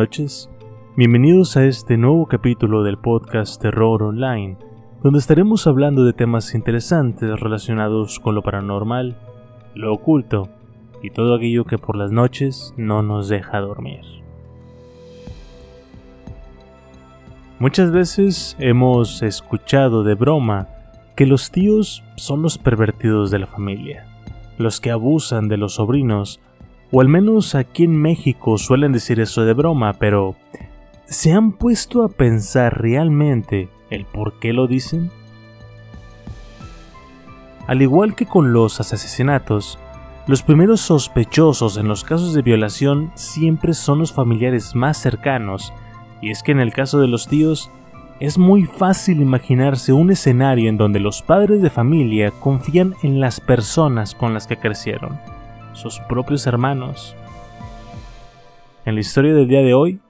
noches. Bienvenidos a este nuevo capítulo del podcast Terror Online, donde estaremos hablando de temas interesantes relacionados con lo paranormal, lo oculto y todo aquello que por las noches no nos deja dormir. Muchas veces hemos escuchado de broma que los tíos son los pervertidos de la familia, los que abusan de los sobrinos, o al menos aquí en México suelen decir eso de broma, pero ¿se han puesto a pensar realmente el por qué lo dicen? Al igual que con los asesinatos, los primeros sospechosos en los casos de violación siempre son los familiares más cercanos, y es que en el caso de los tíos, es muy fácil imaginarse un escenario en donde los padres de familia confían en las personas con las que crecieron, sus propios hermanos. En la historia del día de hoy,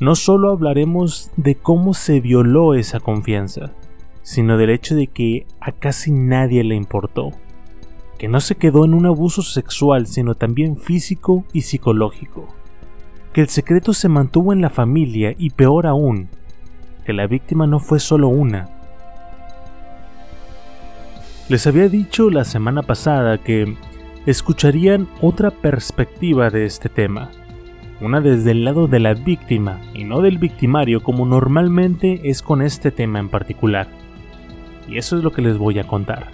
no solo hablaremos de cómo se violó esa confianza, sino del hecho de que a casi nadie le importó, que no se quedó en un abuso sexual, sino también físico y psicológico, que el secreto se mantuvo en la familia y peor aún, que la víctima no fue solo una. Les había dicho la semana pasada que escucharían otra perspectiva de este tema, una desde el lado de la víctima y no del victimario como normalmente es con este tema en particular. Y eso es lo que les voy a contar.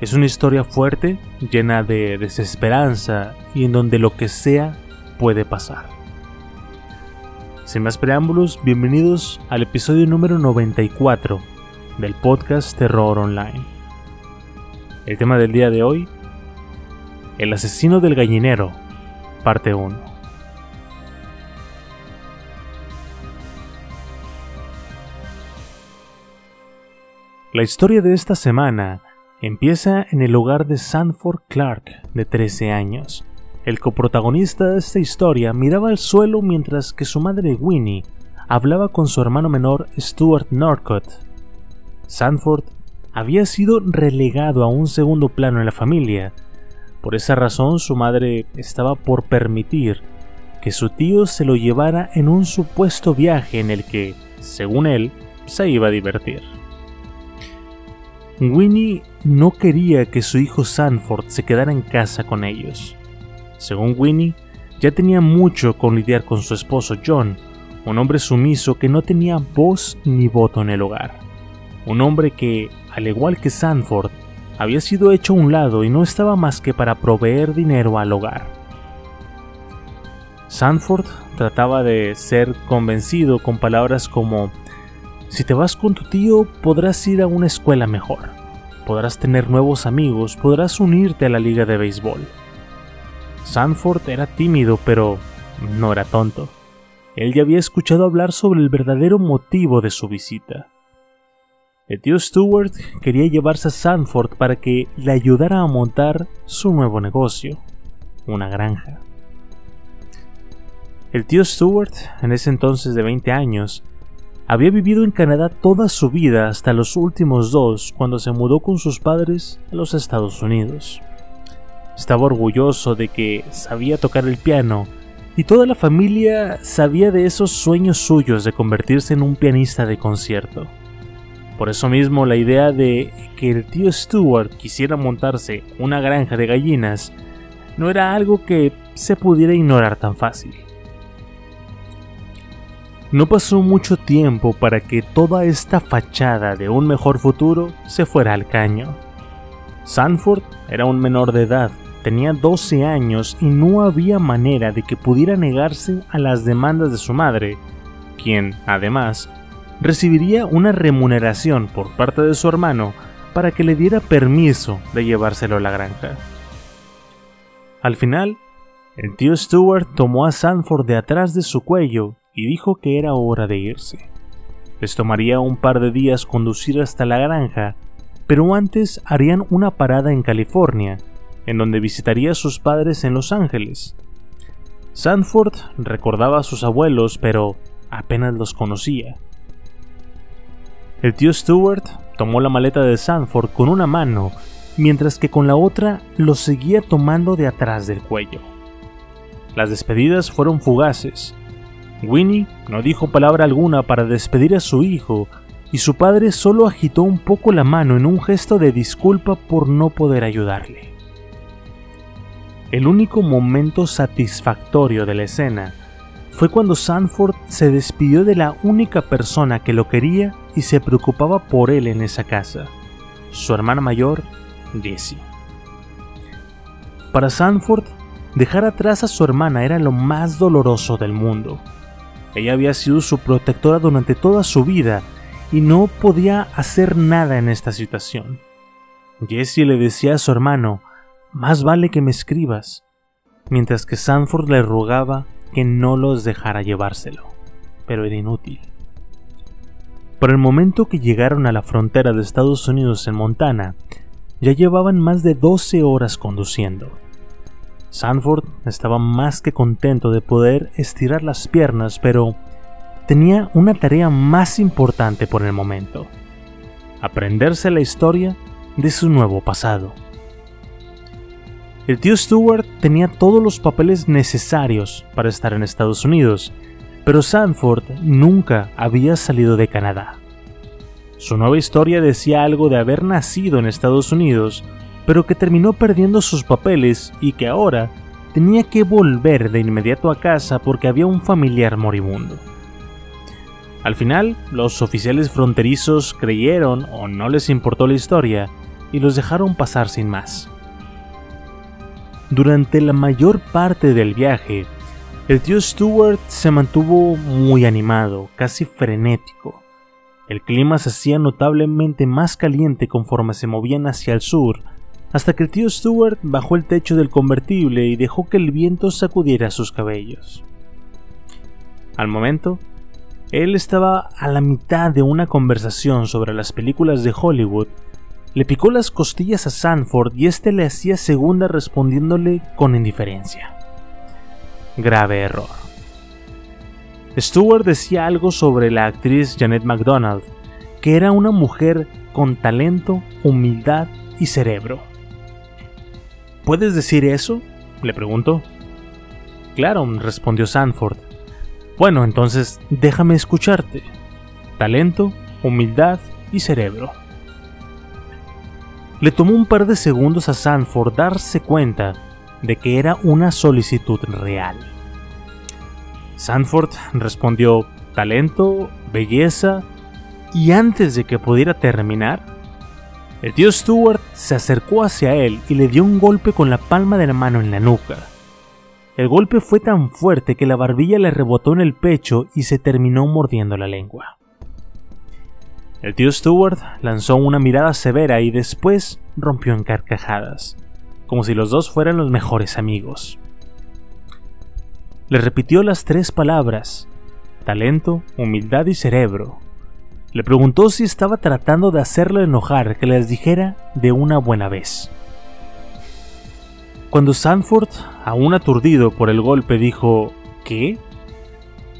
Es una historia fuerte, llena de desesperanza y en donde lo que sea puede pasar. Sin más preámbulos, bienvenidos al episodio número 94 del podcast Terror Online. El tema del día de hoy, El asesino del gallinero, parte 1. La historia de esta semana empieza en el hogar de Sanford Clark, de 13 años. El coprotagonista de esta historia miraba al suelo mientras que su madre Winnie hablaba con su hermano menor Stuart Norcott. Sanford había sido relegado a un segundo plano en la familia. Por esa razón su madre estaba por permitir que su tío se lo llevara en un supuesto viaje en el que, según él, se iba a divertir. Winnie no quería que su hijo Sanford se quedara en casa con ellos. Según Winnie, ya tenía mucho con lidiar con su esposo John, un hombre sumiso que no tenía voz ni voto en el hogar. Un hombre que, al igual que Sanford, había sido hecho a un lado y no estaba más que para proveer dinero al hogar. Sanford trataba de ser convencido con palabras como si te vas con tu tío podrás ir a una escuela mejor, podrás tener nuevos amigos, podrás unirte a la liga de béisbol. Sanford era tímido, pero no era tonto. Él ya había escuchado hablar sobre el verdadero motivo de su visita. El tío Stewart quería llevarse a Sanford para que le ayudara a montar su nuevo negocio, una granja. El tío Stuart, en ese entonces de 20 años, había vivido en Canadá toda su vida hasta los últimos dos cuando se mudó con sus padres a los Estados Unidos. Estaba orgulloso de que sabía tocar el piano y toda la familia sabía de esos sueños suyos de convertirse en un pianista de concierto. Por eso mismo la idea de que el tío Stuart quisiera montarse una granja de gallinas no era algo que se pudiera ignorar tan fácil. No pasó mucho tiempo para que toda esta fachada de un mejor futuro se fuera al caño. Sanford era un menor de edad, tenía 12 años y no había manera de que pudiera negarse a las demandas de su madre, quien, además, recibiría una remuneración por parte de su hermano para que le diera permiso de llevárselo a la granja. Al final, el tío Stuart tomó a Sanford de atrás de su cuello y dijo que era hora de irse. Les tomaría un par de días conducir hasta la granja, pero antes harían una parada en California, en donde visitaría a sus padres en Los Ángeles. Sanford recordaba a sus abuelos, pero apenas los conocía. El tío Stuart tomó la maleta de Sanford con una mano, mientras que con la otra lo seguía tomando de atrás del cuello. Las despedidas fueron fugaces. Winnie no dijo palabra alguna para despedir a su hijo, y su padre solo agitó un poco la mano en un gesto de disculpa por no poder ayudarle. El único momento satisfactorio de la escena fue cuando Sanford se despidió de la única persona que lo quería y se preocupaba por él en esa casa, su hermana mayor, Jessie. Para Sanford, dejar atrás a su hermana era lo más doloroso del mundo. Ella había sido su protectora durante toda su vida y no podía hacer nada en esta situación. Jessie le decía a su hermano, más vale que me escribas, mientras que Sanford le rogaba que no los dejara llevárselo, pero era inútil. Por el momento que llegaron a la frontera de Estados Unidos en Montana, ya llevaban más de 12 horas conduciendo. Sanford estaba más que contento de poder estirar las piernas, pero tenía una tarea más importante por el momento. Aprenderse la historia de su nuevo pasado. El tío Stewart tenía todos los papeles necesarios para estar en Estados Unidos, pero Sanford nunca había salido de Canadá. Su nueva historia decía algo de haber nacido en Estados Unidos, pero que terminó perdiendo sus papeles y que ahora tenía que volver de inmediato a casa porque había un familiar moribundo. Al final, los oficiales fronterizos creyeron o no les importó la historia y los dejaron pasar sin más. Durante la mayor parte del viaje, el tío Stuart se mantuvo muy animado, casi frenético. El clima se hacía notablemente más caliente conforme se movían hacia el sur, hasta que el tío Stuart bajó el techo del convertible y dejó que el viento sacudiera sus cabellos. Al momento, él estaba a la mitad de una conversación sobre las películas de Hollywood le picó las costillas a Sanford y éste le hacía segunda respondiéndole con indiferencia. Grave error. Stewart decía algo sobre la actriz Janet MacDonald, que era una mujer con talento, humildad y cerebro. ¿Puedes decir eso? le preguntó. Claro, respondió Sanford. Bueno, entonces déjame escucharte. Talento, humildad y cerebro. Le tomó un par de segundos a Sanford darse cuenta de que era una solicitud real. Sanford respondió talento, belleza, y antes de que pudiera terminar, el tío Stuart se acercó hacia él y le dio un golpe con la palma de la mano en la nuca. El golpe fue tan fuerte que la barbilla le rebotó en el pecho y se terminó mordiendo la lengua. El tío Stewart lanzó una mirada severa y después rompió en carcajadas, como si los dos fueran los mejores amigos. Le repitió las tres palabras, talento, humildad y cerebro. Le preguntó si estaba tratando de hacerlo enojar que les dijera de una buena vez. Cuando Sanford, aún aturdido por el golpe, dijo, ¿qué?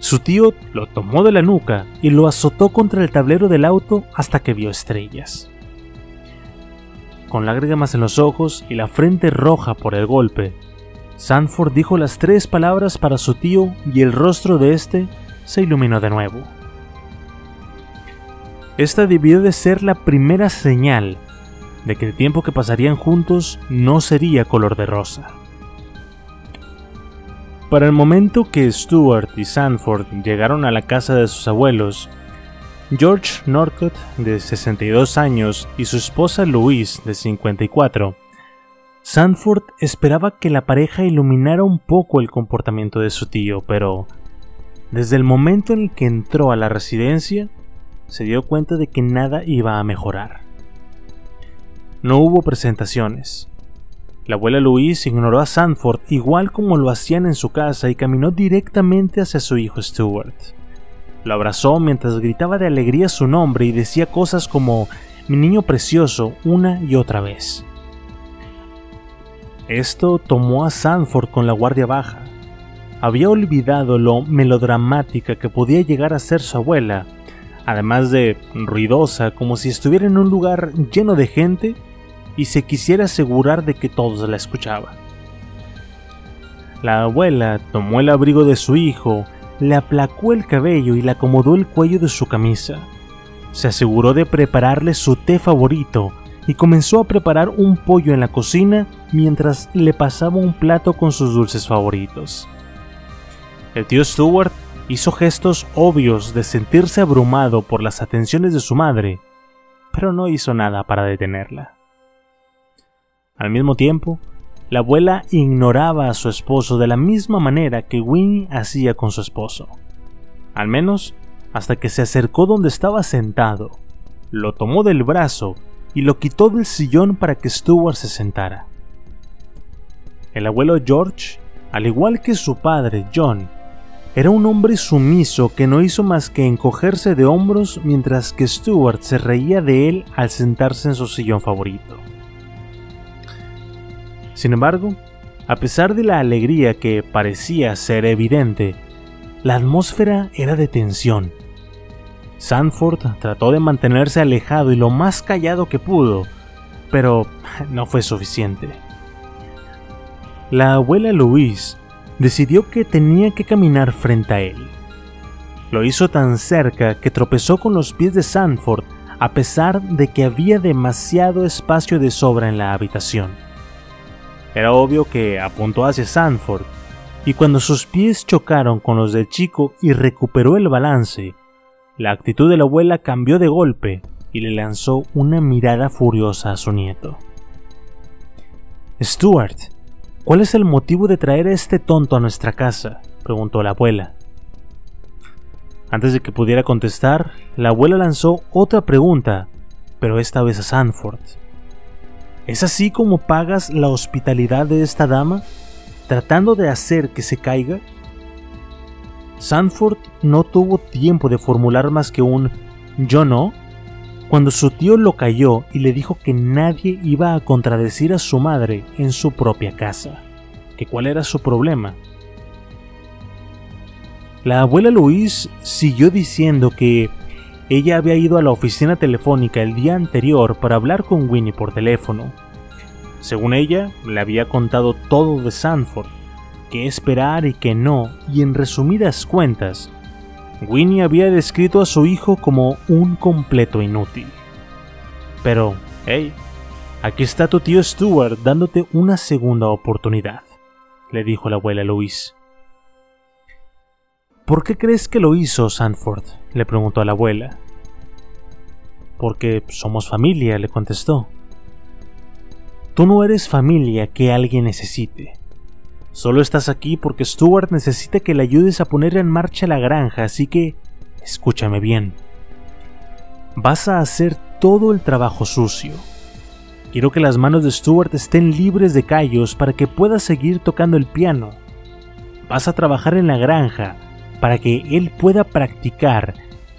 Su tío lo tomó de la nuca y lo azotó contra el tablero del auto hasta que vio estrellas. Con lágrimas en los ojos y la frente roja por el golpe, Sanford dijo las tres palabras para su tío y el rostro de este se iluminó de nuevo. Esta debió de ser la primera señal de que el tiempo que pasarían juntos no sería color de rosa. Para el momento que Stuart y Sanford llegaron a la casa de sus abuelos, George Norcott, de 62 años, y su esposa Louise, de 54, Sanford esperaba que la pareja iluminara un poco el comportamiento de su tío, pero desde el momento en el que entró a la residencia, se dio cuenta de que nada iba a mejorar. No hubo presentaciones. La abuela Louise ignoró a Sanford igual como lo hacían en su casa y caminó directamente hacia su hijo Stuart. Lo abrazó mientras gritaba de alegría su nombre y decía cosas como mi niño precioso una y otra vez. Esto tomó a Sanford con la guardia baja. Había olvidado lo melodramática que podía llegar a ser su abuela, además de ruidosa como si estuviera en un lugar lleno de gente y se quisiera asegurar de que todos la escuchaban. La abuela tomó el abrigo de su hijo le aplacó el cabello y le acomodó el cuello de su camisa. Se aseguró de prepararle su té favorito y comenzó a preparar un pollo en la cocina mientras le pasaba un plato con sus dulces favoritos. El tío Stuart hizo gestos obvios de sentirse abrumado por las atenciones de su madre, pero no hizo nada para detenerla. Al mismo tiempo, la abuela ignoraba a su esposo de la misma manera que Winnie hacía con su esposo. Al menos hasta que se acercó donde estaba sentado, lo tomó del brazo y lo quitó del sillón para que Stuart se sentara. El abuelo George, al igual que su padre John, era un hombre sumiso que no hizo más que encogerse de hombros mientras que Stuart se reía de él al sentarse en su sillón favorito. Sin embargo, a pesar de la alegría que parecía ser evidente, la atmósfera era de tensión. Sanford trató de mantenerse alejado y lo más callado que pudo, pero no fue suficiente. La abuela Louise decidió que tenía que caminar frente a él. Lo hizo tan cerca que tropezó con los pies de Sanford a pesar de que había demasiado espacio de sobra en la habitación. Era obvio que apuntó hacia Sanford, y cuando sus pies chocaron con los del chico y recuperó el balance, la actitud de la abuela cambió de golpe y le lanzó una mirada furiosa a su nieto. Stuart, ¿cuál es el motivo de traer a este tonto a nuestra casa? preguntó la abuela. Antes de que pudiera contestar, la abuela lanzó otra pregunta, pero esta vez a Sanford. ¿Es así como pagas la hospitalidad de esta dama? ¿Tratando de hacer que se caiga? Sanford no tuvo tiempo de formular más que un yo no cuando su tío lo cayó y le dijo que nadie iba a contradecir a su madre en su propia casa, que cuál era su problema. La abuela Louise siguió diciendo que ella había ido a la oficina telefónica el día anterior para hablar con Winnie por teléfono. Según ella, le había contado todo de Sanford, qué esperar y qué no, y en resumidas cuentas, Winnie había descrito a su hijo como un completo inútil. Pero, hey, aquí está tu tío Stuart dándote una segunda oportunidad, le dijo la abuela Louise. ¿Por qué crees que lo hizo Sanford? Le preguntó a la abuela. Porque somos familia, le contestó. Tú no eres familia que alguien necesite. Solo estás aquí porque Stuart necesita que le ayudes a poner en marcha la granja, así que escúchame bien. Vas a hacer todo el trabajo sucio. Quiero que las manos de Stuart estén libres de callos para que pueda seguir tocando el piano. Vas a trabajar en la granja para que él pueda practicar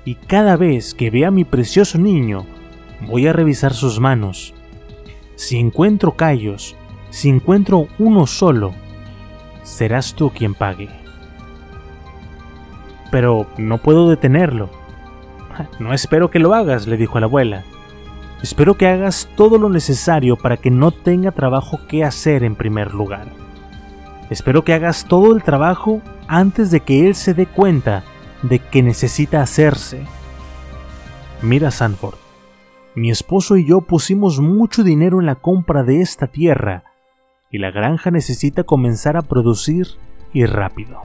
y cada vez que vea a mi precioso niño, voy a revisar sus manos. Si encuentro callos, si encuentro uno solo, serás tú quien pague. pero no puedo detenerlo. No espero que lo hagas, le dijo la abuela. Espero que hagas todo lo necesario para que no tenga trabajo que hacer en primer lugar. Espero que hagas todo el trabajo antes de que él se dé cuenta de que necesita hacerse. Mira, Sanford, mi esposo y yo pusimos mucho dinero en la compra de esta tierra y la granja necesita comenzar a producir y rápido.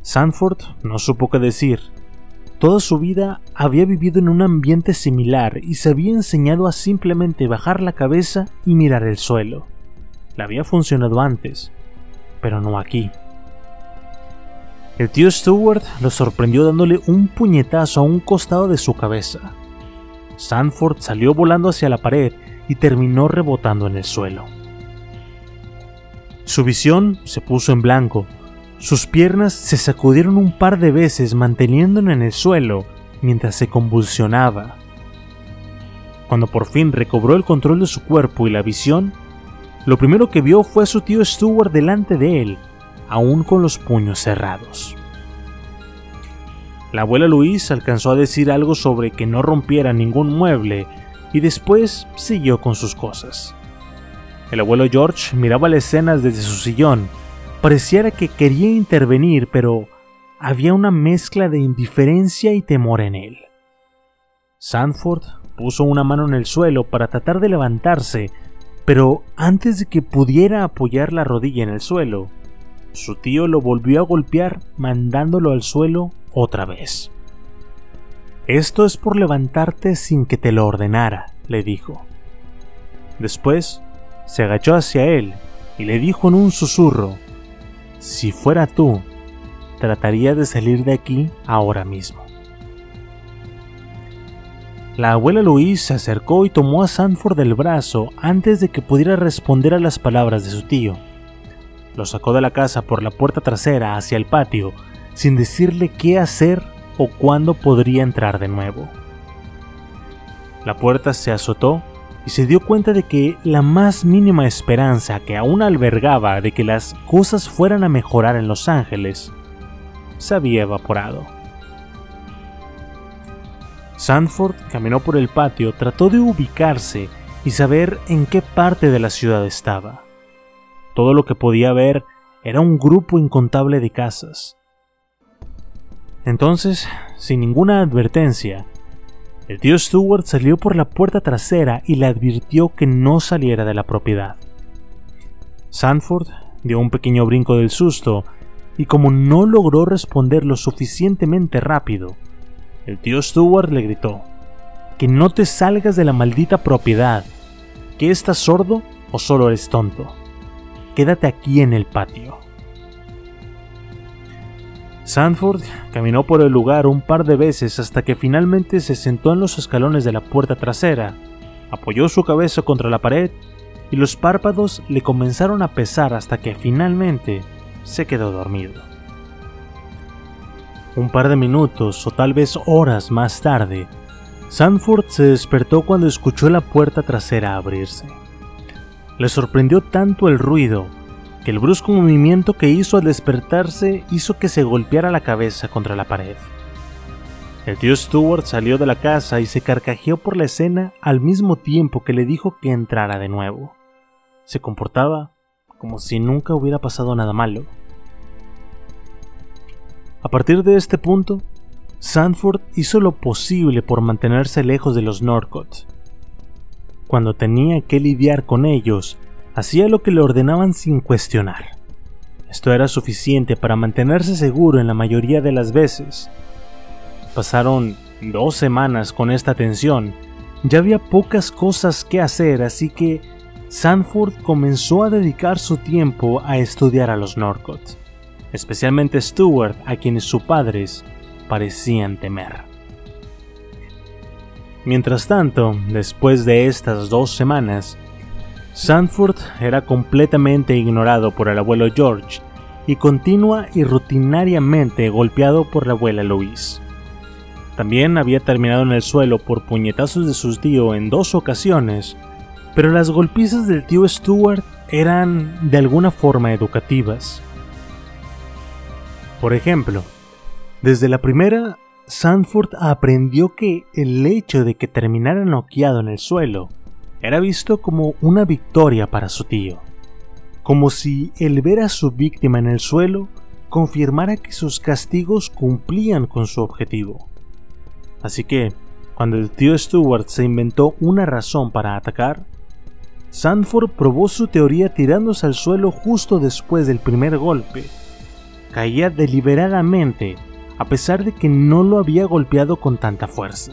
Sanford no supo qué decir. Toda su vida había vivido en un ambiente similar y se había enseñado a simplemente bajar la cabeza y mirar el suelo. Le había funcionado antes, pero no aquí. El tío Stewart lo sorprendió dándole un puñetazo a un costado de su cabeza. Sanford salió volando hacia la pared y terminó rebotando en el suelo. Su visión se puso en blanco. Sus piernas se sacudieron un par de veces manteniéndolo en el suelo mientras se convulsionaba. Cuando por fin recobró el control de su cuerpo y la visión, lo primero que vio fue a su tío Stewart delante de él, aún con los puños cerrados. La abuela Luis alcanzó a decir algo sobre que no rompiera ningún mueble y después siguió con sus cosas. El abuelo George miraba las escenas desde su sillón. Pareciera que quería intervenir, pero había una mezcla de indiferencia y temor en él. Sanford puso una mano en el suelo para tratar de levantarse, pero antes de que pudiera apoyar la rodilla en el suelo, su tío lo volvió a golpear mandándolo al suelo otra vez. Esto es por levantarte sin que te lo ordenara, le dijo. Después se agachó hacia él y le dijo en un susurro, si fuera tú, trataría de salir de aquí ahora mismo. La abuela Louise se acercó y tomó a Sanford del brazo antes de que pudiera responder a las palabras de su tío. Lo sacó de la casa por la puerta trasera hacia el patio, sin decirle qué hacer o cuándo podría entrar de nuevo. La puerta se azotó y se dio cuenta de que la más mínima esperanza que aún albergaba de que las cosas fueran a mejorar en Los Ángeles se había evaporado. Sanford caminó por el patio, trató de ubicarse y saber en qué parte de la ciudad estaba. Todo lo que podía ver era un grupo incontable de casas, entonces, sin ninguna advertencia, el tío Stewart salió por la puerta trasera y le advirtió que no saliera de la propiedad. Sanford dio un pequeño brinco del susto y como no logró responder lo suficientemente rápido, el tío Stewart le gritó, que no te salgas de la maldita propiedad, que estás sordo o solo eres tonto. Quédate aquí en el patio. Sanford caminó por el lugar un par de veces hasta que finalmente se sentó en los escalones de la puerta trasera, apoyó su cabeza contra la pared y los párpados le comenzaron a pesar hasta que finalmente se quedó dormido. Un par de minutos o tal vez horas más tarde, Sanford se despertó cuando escuchó la puerta trasera abrirse. Le sorprendió tanto el ruido que el brusco movimiento que hizo al despertarse hizo que se golpeara la cabeza contra la pared. El tío Stewart salió de la casa y se carcajeó por la escena al mismo tiempo que le dijo que entrara de nuevo. Se comportaba como si nunca hubiera pasado nada malo. A partir de este punto, Sanford hizo lo posible por mantenerse lejos de los Norcott. Cuando tenía que lidiar con ellos, hacía lo que le ordenaban sin cuestionar. Esto era suficiente para mantenerse seguro en la mayoría de las veces. Pasaron dos semanas con esta tensión. Ya había pocas cosas que hacer, así que Sanford comenzó a dedicar su tiempo a estudiar a los Norcott, especialmente Stuart, a quienes sus padres parecían temer. Mientras tanto, después de estas dos semanas, Sanford era completamente ignorado por el abuelo George y continua y rutinariamente golpeado por la abuela Louise. También había terminado en el suelo por puñetazos de su tío en dos ocasiones, pero las golpizas del tío Stuart eran de alguna forma educativas. Por ejemplo, desde la primera, Sanford aprendió que el hecho de que terminara noqueado en el suelo era visto como una victoria para su tío, como si el ver a su víctima en el suelo confirmara que sus castigos cumplían con su objetivo. Así que, cuando el tío Stewart se inventó una razón para atacar, Sanford probó su teoría tirándose al suelo justo después del primer golpe. Caía deliberadamente, a pesar de que no lo había golpeado con tanta fuerza.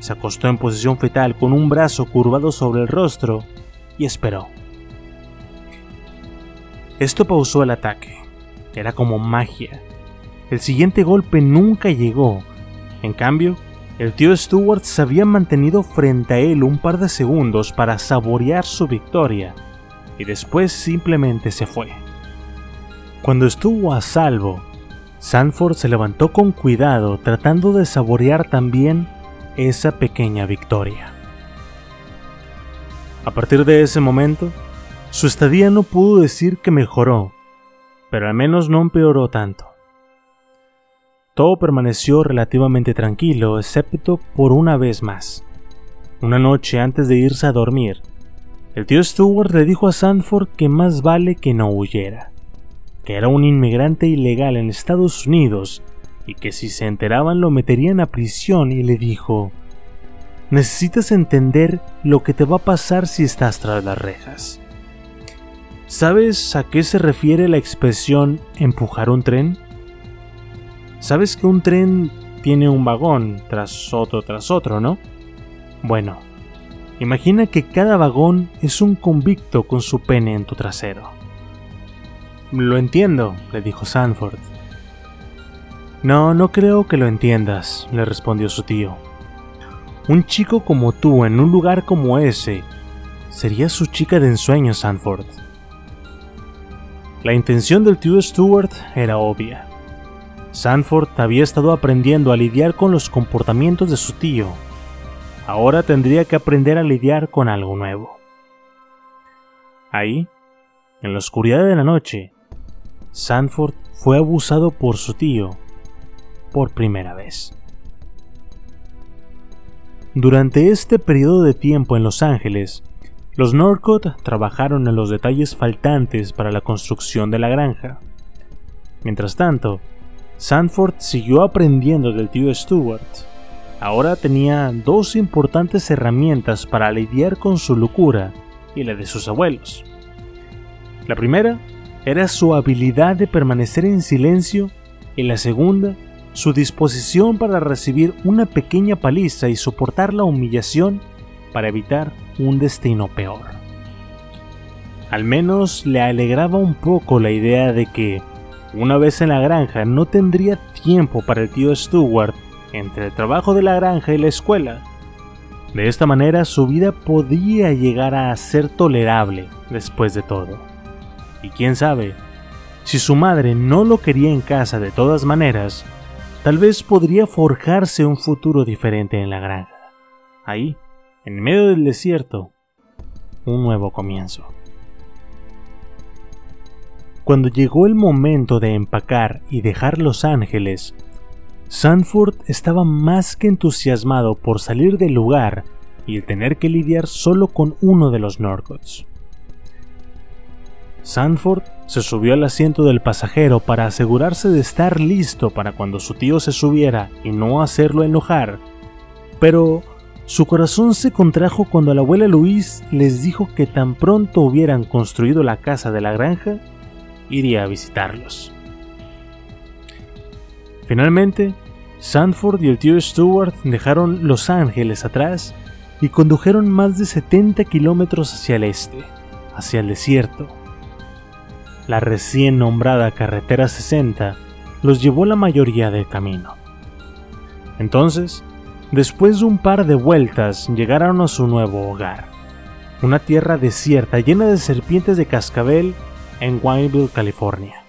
Se acostó en posición fetal con un brazo curvado sobre el rostro y esperó. Esto pausó el ataque. Era como magia. El siguiente golpe nunca llegó. En cambio, el tío Stewart se había mantenido frente a él un par de segundos para saborear su victoria y después simplemente se fue. Cuando estuvo a salvo, Sanford se levantó con cuidado tratando de saborear también esa pequeña victoria. A partir de ese momento, su estadía no pudo decir que mejoró, pero al menos no empeoró tanto. Todo permaneció relativamente tranquilo, excepto por una vez más. Una noche antes de irse a dormir, el tío Stewart le dijo a Sanford que más vale que no huyera, que era un inmigrante ilegal en Estados Unidos y que si se enteraban lo meterían a prisión y le dijo, necesitas entender lo que te va a pasar si estás tras las rejas. ¿Sabes a qué se refiere la expresión empujar un tren? Sabes que un tren tiene un vagón tras otro tras otro, ¿no? Bueno, imagina que cada vagón es un convicto con su pene en tu trasero. Lo entiendo, le dijo Sanford. No, no creo que lo entiendas, le respondió su tío. Un chico como tú en un lugar como ese sería su chica de ensueño, Sanford. La intención del tío Stewart era obvia. Sanford había estado aprendiendo a lidiar con los comportamientos de su tío. Ahora tendría que aprender a lidiar con algo nuevo. Ahí, en la oscuridad de la noche, Sanford fue abusado por su tío por primera vez. Durante este periodo de tiempo en Los Ángeles, los Norcott trabajaron en los detalles faltantes para la construcción de la granja. Mientras tanto, Sanford siguió aprendiendo del tío Stewart. Ahora tenía dos importantes herramientas para lidiar con su locura y la de sus abuelos. La primera era su habilidad de permanecer en silencio y la segunda, su disposición para recibir una pequeña paliza y soportar la humillación para evitar un destino peor. Al menos le alegraba un poco la idea de que una vez en la granja no tendría tiempo para el tío Stewart entre el trabajo de la granja y la escuela. De esta manera su vida podía llegar a ser tolerable después de todo. Y quién sabe, si su madre no lo quería en casa de todas maneras, tal vez podría forjarse un futuro diferente en la granja. Ahí, en medio del desierto, un nuevo comienzo. Cuando llegó el momento de empacar y dejar Los Ángeles, Sanford estaba más que entusiasmado por salir del lugar y el tener que lidiar solo con uno de los Norcotts. Sanford se subió al asiento del pasajero para asegurarse de estar listo para cuando su tío se subiera y no hacerlo enojar, pero su corazón se contrajo cuando la abuela Luis les dijo que tan pronto hubieran construido la casa de la granja, iría a visitarlos. Finalmente, Sanford y el tío Stewart dejaron Los Ángeles atrás y condujeron más de 70 kilómetros hacia el este, hacia el desierto. La recién nombrada Carretera 60 los llevó la mayoría del camino. Entonces, después de un par de vueltas, llegaron a su nuevo hogar, una tierra desierta llena de serpientes de cascabel en Wineville, California.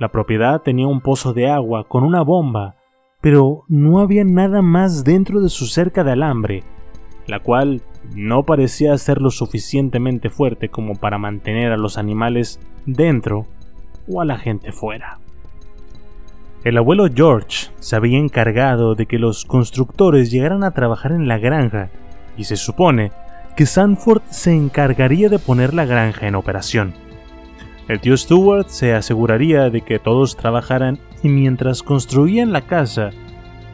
La propiedad tenía un pozo de agua con una bomba, pero no había nada más dentro de su cerca de alambre, la cual no parecía ser lo suficientemente fuerte como para mantener a los animales dentro o a la gente fuera. El abuelo George se había encargado de que los constructores llegaran a trabajar en la granja y se supone que Sanford se encargaría de poner la granja en operación. El tío Stewart se aseguraría de que todos trabajaran y mientras construían la casa,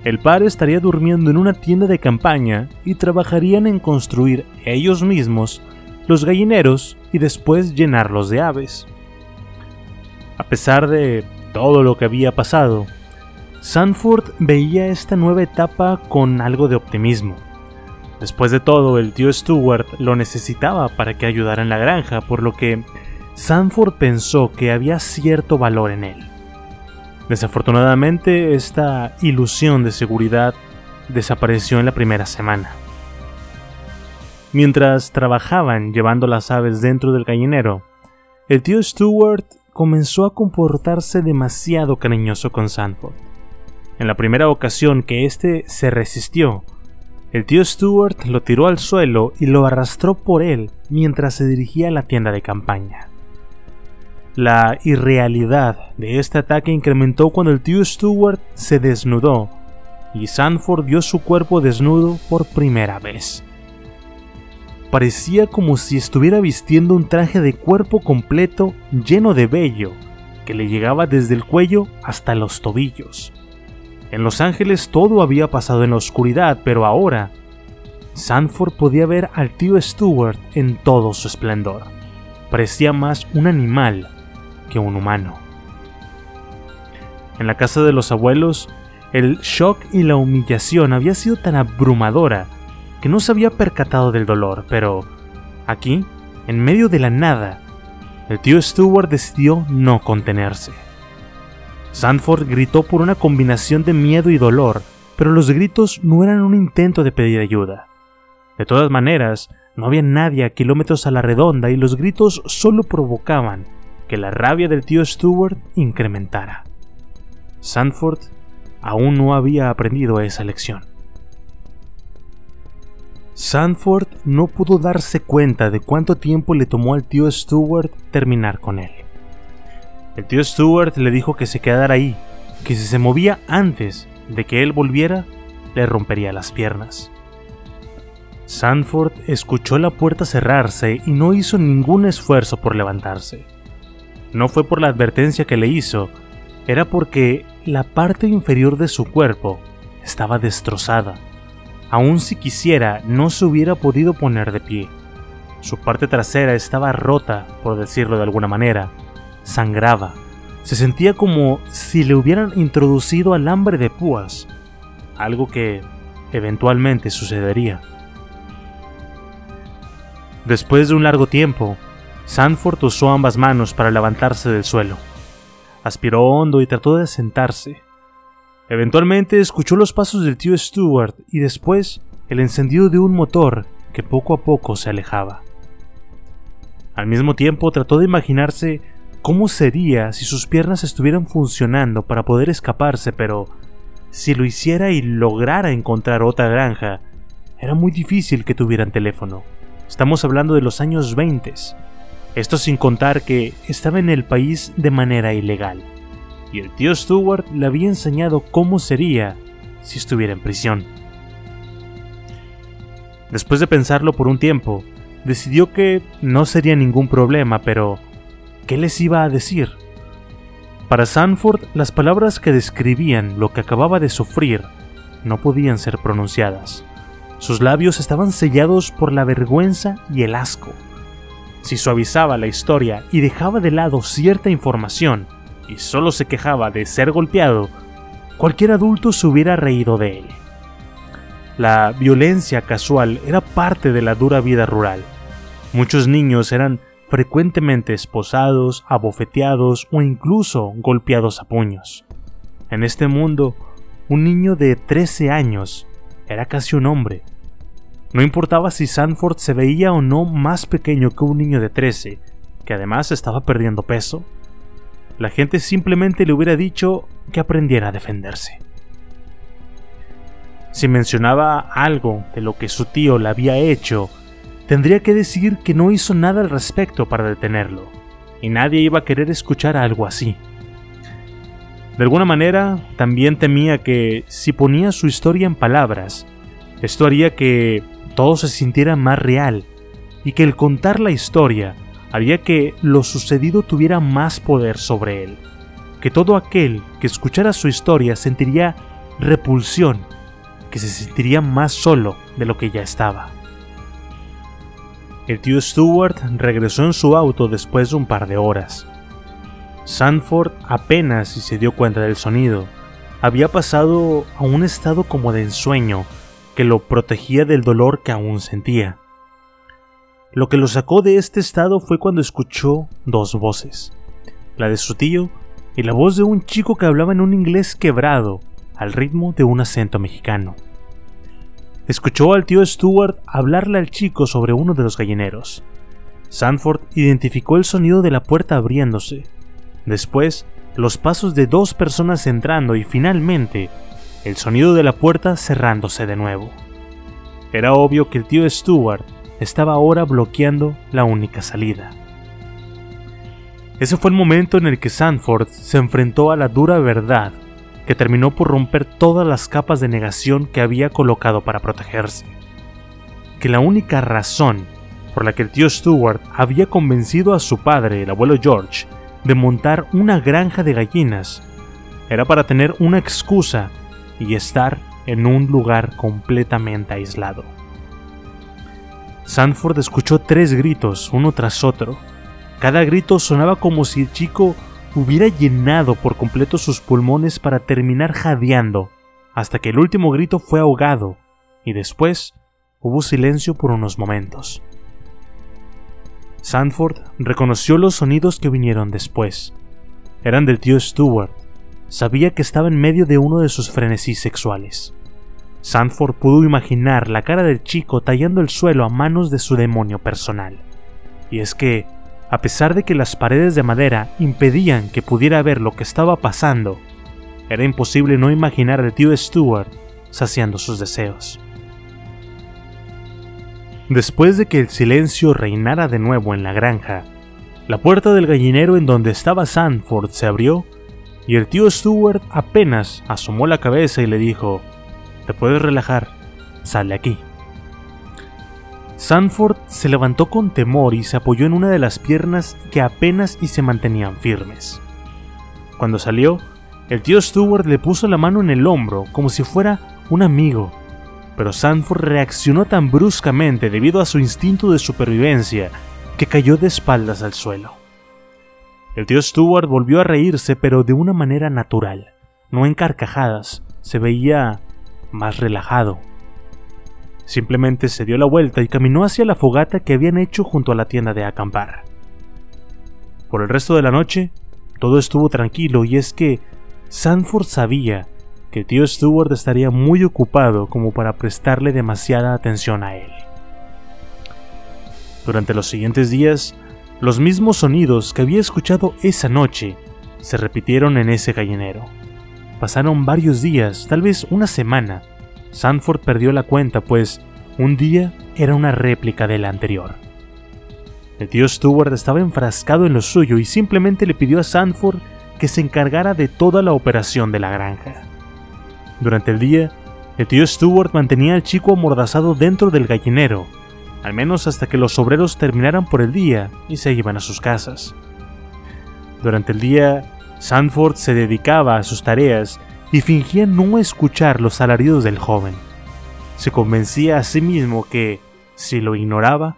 el par estaría durmiendo en una tienda de campaña y trabajarían en construir ellos mismos los gallineros y después llenarlos de aves. A pesar de todo lo que había pasado, Sanford veía esta nueva etapa con algo de optimismo. Después de todo, el tío Stewart lo necesitaba para que ayudara en la granja, por lo que Sanford pensó que había cierto valor en él. Desafortunadamente, esta ilusión de seguridad desapareció en la primera semana. Mientras trabajaban llevando las aves dentro del gallinero, el tío Stewart comenzó a comportarse demasiado cariñoso con Sanford. En la primera ocasión que éste se resistió, el tío Stewart lo tiró al suelo y lo arrastró por él mientras se dirigía a la tienda de campaña. La irrealidad de este ataque incrementó cuando el tío Stewart se desnudó y Sanford vio su cuerpo desnudo por primera vez. Parecía como si estuviera vistiendo un traje de cuerpo completo lleno de vello, que le llegaba desde el cuello hasta los tobillos. En Los Ángeles todo había pasado en la oscuridad, pero ahora Sanford podía ver al tío Stewart en todo su esplendor. Parecía más un animal que un humano. En la casa de los abuelos, el shock y la humillación había sido tan abrumadora que no se había percatado del dolor, pero aquí, en medio de la nada, el tío Stewart decidió no contenerse. Sanford gritó por una combinación de miedo y dolor, pero los gritos no eran un intento de pedir ayuda. De todas maneras, no había nadie a kilómetros a la redonda y los gritos solo provocaban que la rabia del tío Stewart incrementara. Sanford aún no había aprendido esa lección. Sanford no pudo darse cuenta de cuánto tiempo le tomó al tío Stewart terminar con él. El tío Stewart le dijo que se quedara ahí, que si se movía antes de que él volviera, le rompería las piernas. Sanford escuchó la puerta cerrarse y no hizo ningún esfuerzo por levantarse. No fue por la advertencia que le hizo, era porque la parte inferior de su cuerpo estaba destrozada Aun si quisiera, no se hubiera podido poner de pie. Su parte trasera estaba rota, por decirlo de alguna manera. Sangraba. Se sentía como si le hubieran introducido alambre de púas, algo que eventualmente sucedería. Después de un largo tiempo, Sanford usó ambas manos para levantarse del suelo. Aspiró hondo y trató de sentarse. Eventualmente escuchó los pasos del tío Stuart y después el encendido de un motor que poco a poco se alejaba. Al mismo tiempo trató de imaginarse cómo sería si sus piernas estuvieran funcionando para poder escaparse, pero si lo hiciera y lograra encontrar otra granja, era muy difícil que tuvieran teléfono. Estamos hablando de los años 20. Esto sin contar que estaba en el país de manera ilegal y el tío Stewart le había enseñado cómo sería si estuviera en prisión. Después de pensarlo por un tiempo, decidió que no sería ningún problema, pero ¿qué les iba a decir? Para Sanford, las palabras que describían lo que acababa de sufrir no podían ser pronunciadas. Sus labios estaban sellados por la vergüenza y el asco. Si suavizaba la historia y dejaba de lado cierta información, y solo se quejaba de ser golpeado, cualquier adulto se hubiera reído de él. La violencia casual era parte de la dura vida rural. Muchos niños eran frecuentemente esposados, abofeteados o incluso golpeados a puños. En este mundo, un niño de 13 años era casi un hombre. No importaba si Sanford se veía o no más pequeño que un niño de 13, que además estaba perdiendo peso, la gente simplemente le hubiera dicho que aprendiera a defenderse. Si mencionaba algo de lo que su tío le había hecho, tendría que decir que no hizo nada al respecto para detenerlo. y nadie iba a querer escuchar algo así. De alguna manera, también temía que si ponía su historia en palabras, esto haría que todo se sintiera más real y que el contar la historia haría que lo sucedido tuviera más poder sobre él, que todo aquel que escuchara su historia sentiría repulsión, que se sentiría más solo de lo que ya estaba. El tío Stewart regresó en su auto después de un par de horas. Sanford apenas si se dio cuenta del sonido. Había pasado a un estado como de ensueño que lo protegía del dolor que aún sentía. Lo que lo sacó de este estado fue cuando escuchó dos voces, la de su tío y la voz de un chico que hablaba en un inglés quebrado, al ritmo de un acento mexicano. Escuchó al tío Stuart hablarle al chico sobre uno de los gallineros. Sanford identificó el sonido de la puerta abriéndose, después los pasos de dos personas entrando y finalmente el sonido de la puerta cerrándose de nuevo. Era obvio que el tío Stuart estaba ahora bloqueando la única salida. Ese fue el momento en el que Sanford se enfrentó a la dura verdad que terminó por romper todas las capas de negación que había colocado para protegerse. Que la única razón por la que el tío Stuart había convencido a su padre, el abuelo George, de montar una granja de gallinas era para tener una excusa y estar en un lugar completamente aislado. Sanford escuchó tres gritos, uno tras otro. Cada grito sonaba como si el chico hubiera llenado por completo sus pulmones para terminar jadeando, hasta que el último grito fue ahogado, y después hubo silencio por unos momentos. Sanford reconoció los sonidos que vinieron después. Eran del tío Stewart. Sabía que estaba en medio de uno de sus frenesís sexuales. Sanford pudo imaginar la cara del chico tallando el suelo a manos de su demonio personal. Y es que, a pesar de que las paredes de madera impedían que pudiera ver lo que estaba pasando, era imposible no imaginar al tío Stuart saciando sus deseos. Después de que el silencio reinara de nuevo en la granja, la puerta del gallinero en donde estaba Sanford se abrió y el tío Stuart apenas asomó la cabeza y le dijo, te puedes relajar, sale aquí. Sanford se levantó con temor y se apoyó en una de las piernas que apenas y se mantenían firmes. Cuando salió, el tío Stewart le puso la mano en el hombro como si fuera un amigo, pero Sanford reaccionó tan bruscamente debido a su instinto de supervivencia que cayó de espaldas al suelo. El tío Stewart volvió a reírse pero de una manera natural, no en carcajadas, se veía más relajado. Simplemente se dio la vuelta y caminó hacia la fogata que habían hecho junto a la tienda de acampar. Por el resto de la noche, todo estuvo tranquilo y es que Sanford sabía que el tío Stewart estaría muy ocupado como para prestarle demasiada atención a él. Durante los siguientes días, los mismos sonidos que había escuchado esa noche se repitieron en ese gallinero. Pasaron varios días, tal vez una semana. Sanford perdió la cuenta, pues un día era una réplica del anterior. El tío Stewart estaba enfrascado en lo suyo y simplemente le pidió a Sanford que se encargara de toda la operación de la granja. Durante el día, el tío Stewart mantenía al chico amordazado dentro del gallinero, al menos hasta que los obreros terminaran por el día y se iban a sus casas. Durante el día, Sanford se dedicaba a sus tareas y fingía no escuchar los alaridos del joven. Se convencía a sí mismo que, si lo ignoraba,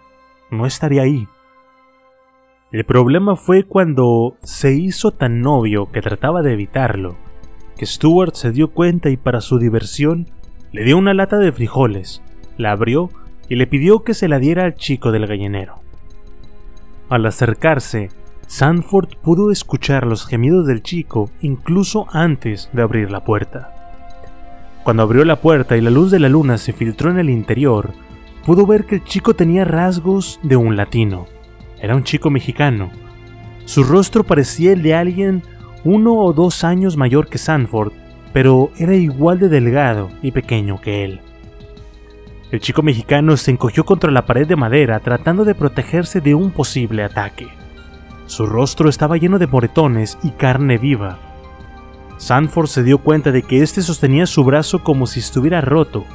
no estaría ahí. El problema fue cuando se hizo tan novio que trataba de evitarlo, que Stuart se dio cuenta y para su diversión le dio una lata de frijoles, la abrió y le pidió que se la diera al chico del gallinero. Al acercarse, Sanford pudo escuchar los gemidos del chico incluso antes de abrir la puerta. Cuando abrió la puerta y la luz de la luna se filtró en el interior, pudo ver que el chico tenía rasgos de un latino. Era un chico mexicano. Su rostro parecía el de alguien uno o dos años mayor que Sanford, pero era igual de delgado y pequeño que él. El chico mexicano se encogió contra la pared de madera tratando de protegerse de un posible ataque. Su rostro estaba lleno de moretones y carne viva. Sanford se dio cuenta de que éste sostenía su brazo como si estuviera roto.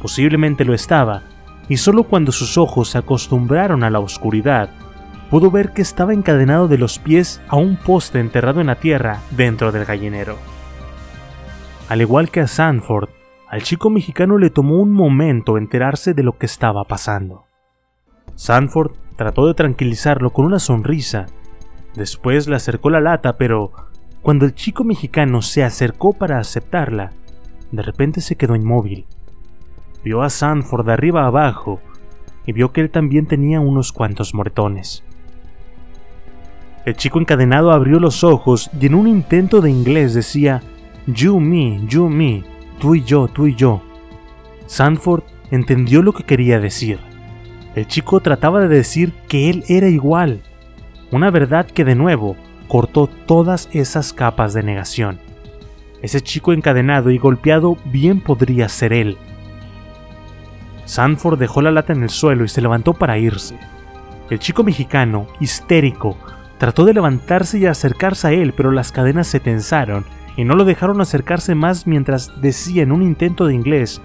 Posiblemente lo estaba, y solo cuando sus ojos se acostumbraron a la oscuridad, pudo ver que estaba encadenado de los pies a un poste enterrado en la tierra dentro del gallinero. Al igual que a Sanford, al chico mexicano le tomó un momento enterarse de lo que estaba pasando. Sanford trató de tranquilizarlo con una sonrisa. Después le acercó la lata, pero cuando el chico mexicano se acercó para aceptarla, de repente se quedó inmóvil. Vio a Sanford de arriba abajo y vio que él también tenía unos cuantos moretones. El chico encadenado abrió los ojos y en un intento de inglés decía, You, me, you, me, tú y yo, tú y yo. Sanford entendió lo que quería decir. El chico trataba de decir que él era igual, una verdad que de nuevo cortó todas esas capas de negación. Ese chico encadenado y golpeado bien podría ser él. Sanford dejó la lata en el suelo y se levantó para irse. El chico mexicano, histérico, trató de levantarse y acercarse a él, pero las cadenas se tensaron y no lo dejaron acercarse más mientras decía en un intento de inglés,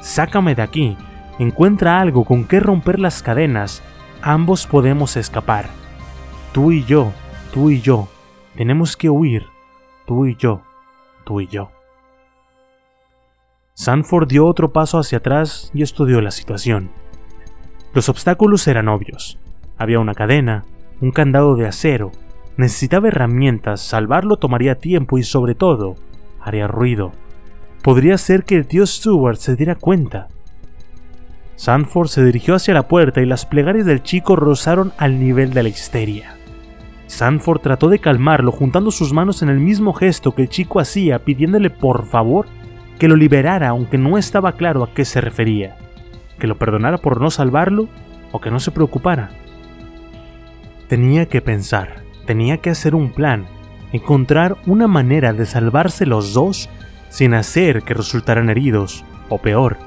Sácame de aquí, encuentra algo con que romper las cadenas, ambos podemos escapar. Tú y yo, tú y yo, tenemos que huir, tú y yo, tú y yo. Sanford dio otro paso hacia atrás y estudió la situación. Los obstáculos eran obvios. Había una cadena, un candado de acero, necesitaba herramientas, salvarlo tomaría tiempo y sobre todo, haría ruido. Podría ser que el tío Stewart se diera cuenta. Sanford se dirigió hacia la puerta y las plegarias del chico rozaron al nivel de la histeria. Sanford trató de calmarlo juntando sus manos en el mismo gesto que el chico hacía pidiéndole por favor que lo liberara aunque no estaba claro a qué se refería, que lo perdonara por no salvarlo o que no se preocupara. Tenía que pensar, tenía que hacer un plan, encontrar una manera de salvarse los dos sin hacer que resultaran heridos, o peor.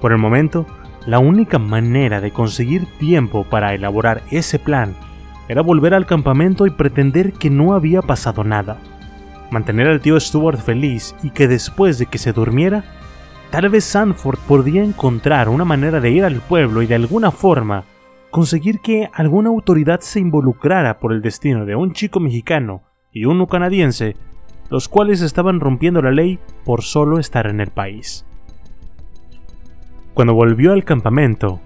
Por el momento, la única manera de conseguir tiempo para elaborar ese plan era volver al campamento y pretender que no había pasado nada mantener al tío Stuart feliz y que después de que se durmiera, tal vez Sanford podría encontrar una manera de ir al pueblo y de alguna forma conseguir que alguna autoridad se involucrara por el destino de un chico mexicano y uno canadiense, los cuales estaban rompiendo la ley por solo estar en el país. Cuando volvió al campamento,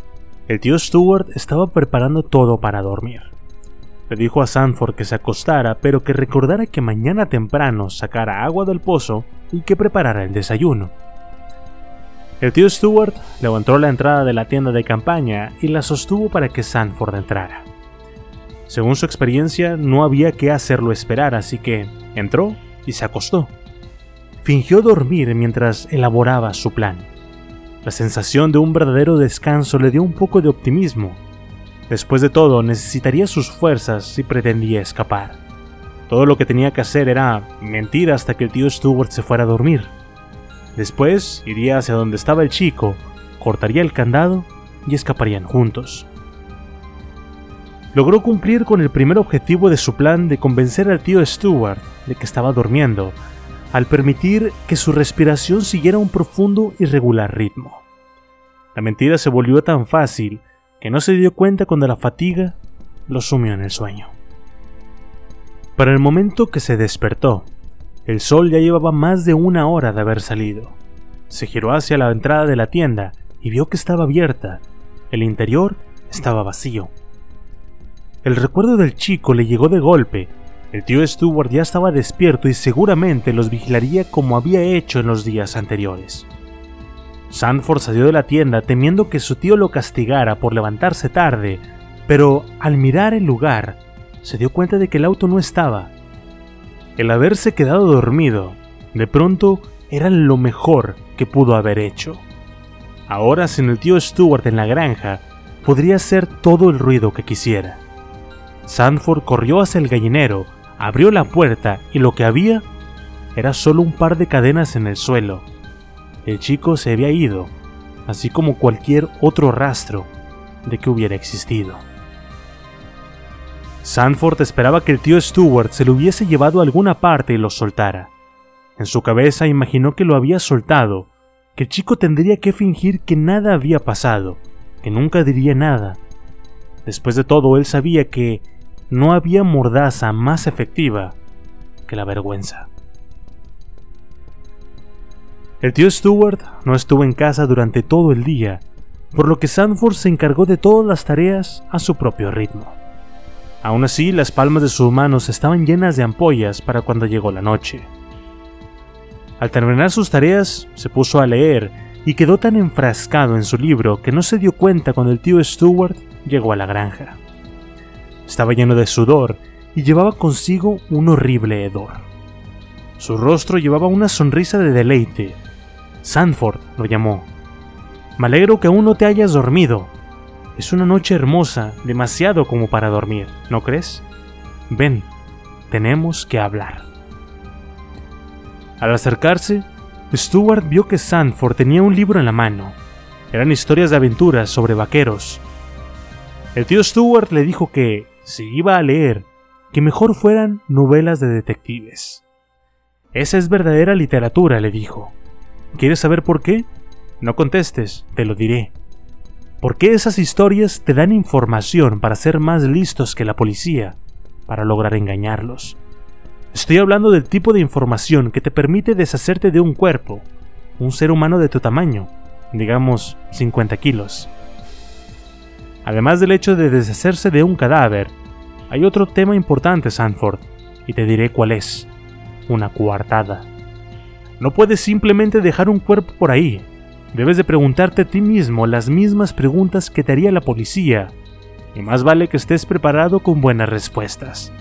el tío Stuart estaba preparando todo para dormir. Le dijo a Sanford que se acostara, pero que recordara que mañana temprano sacara agua del pozo y que preparara el desayuno. El tío Stewart levantó la entrada de la tienda de campaña y la sostuvo para que Sanford entrara. Según su experiencia, no había que hacerlo esperar, así que entró y se acostó. Fingió dormir mientras elaboraba su plan. La sensación de un verdadero descanso le dio un poco de optimismo Después de todo, necesitaría sus fuerzas si pretendía escapar. Todo lo que tenía que hacer era mentir hasta que el tío Stuart se fuera a dormir. Después iría hacia donde estaba el chico, cortaría el candado y escaparían juntos. Logró cumplir con el primer objetivo de su plan de convencer al tío Stuart de que estaba durmiendo, al permitir que su respiración siguiera un profundo y regular ritmo. La mentira se volvió tan fácil que no se dio cuenta cuando la fatiga lo sumió en el sueño. Para el momento que se despertó, el sol ya llevaba más de una hora de haber salido. Se giró hacia la entrada de la tienda y vio que estaba abierta. El interior estaba vacío. El recuerdo del chico le llegó de golpe. El tío Stewart ya estaba despierto y seguramente los vigilaría como había hecho en los días anteriores. Sanford salió de la tienda temiendo que su tío lo castigara por levantarse tarde, pero al mirar el lugar, se dio cuenta de que el auto no estaba. El haberse quedado dormido, de pronto, era lo mejor que pudo haber hecho. Ahora, sin el tío Stuart en la granja, podría hacer todo el ruido que quisiera. Sanford corrió hacia el gallinero, abrió la puerta y lo que había era solo un par de cadenas en el suelo el chico se había ido, así como cualquier otro rastro de que hubiera existido. Sanford esperaba que el tío Stewart se lo hubiese llevado a alguna parte y lo soltara. En su cabeza imaginó que lo había soltado, que el chico tendría que fingir que nada había pasado, que nunca diría nada. Después de todo, él sabía que no había mordaza más efectiva que la vergüenza. El tío Stewart no estuvo en casa durante todo el día, por lo que Sanford se encargó de todas las tareas a su propio ritmo. Aún así, las palmas de sus manos estaban llenas de ampollas para cuando llegó la noche. Al terminar sus tareas, se puso a leer y quedó tan enfrascado en su libro que no se dio cuenta cuando el tío Stewart llegó a la granja. Estaba lleno de sudor y llevaba consigo un horrible hedor. Su rostro llevaba una sonrisa de deleite. Sanford lo llamó. Me alegro que aún no te hayas dormido. Es una noche hermosa, demasiado como para dormir, ¿no crees? Ven, tenemos que hablar. Al acercarse, Stuart vio que Sanford tenía un libro en la mano. Eran historias de aventuras sobre vaqueros. El tío Stuart le dijo que, si iba a leer, que mejor fueran novelas de detectives. Esa es verdadera literatura, le dijo. ¿Quieres saber por qué? No contestes, te lo diré. ¿Por qué esas historias te dan información para ser más listos que la policía, para lograr engañarlos? Estoy hablando del tipo de información que te permite deshacerte de un cuerpo, un ser humano de tu tamaño, digamos 50 kilos. Además del hecho de deshacerse de un cadáver, hay otro tema importante, Sanford, y te diré cuál es. Una coartada. No puedes simplemente dejar un cuerpo por ahí. Debes de preguntarte a ti mismo las mismas preguntas que te haría la policía, y más vale que estés preparado con buenas respuestas.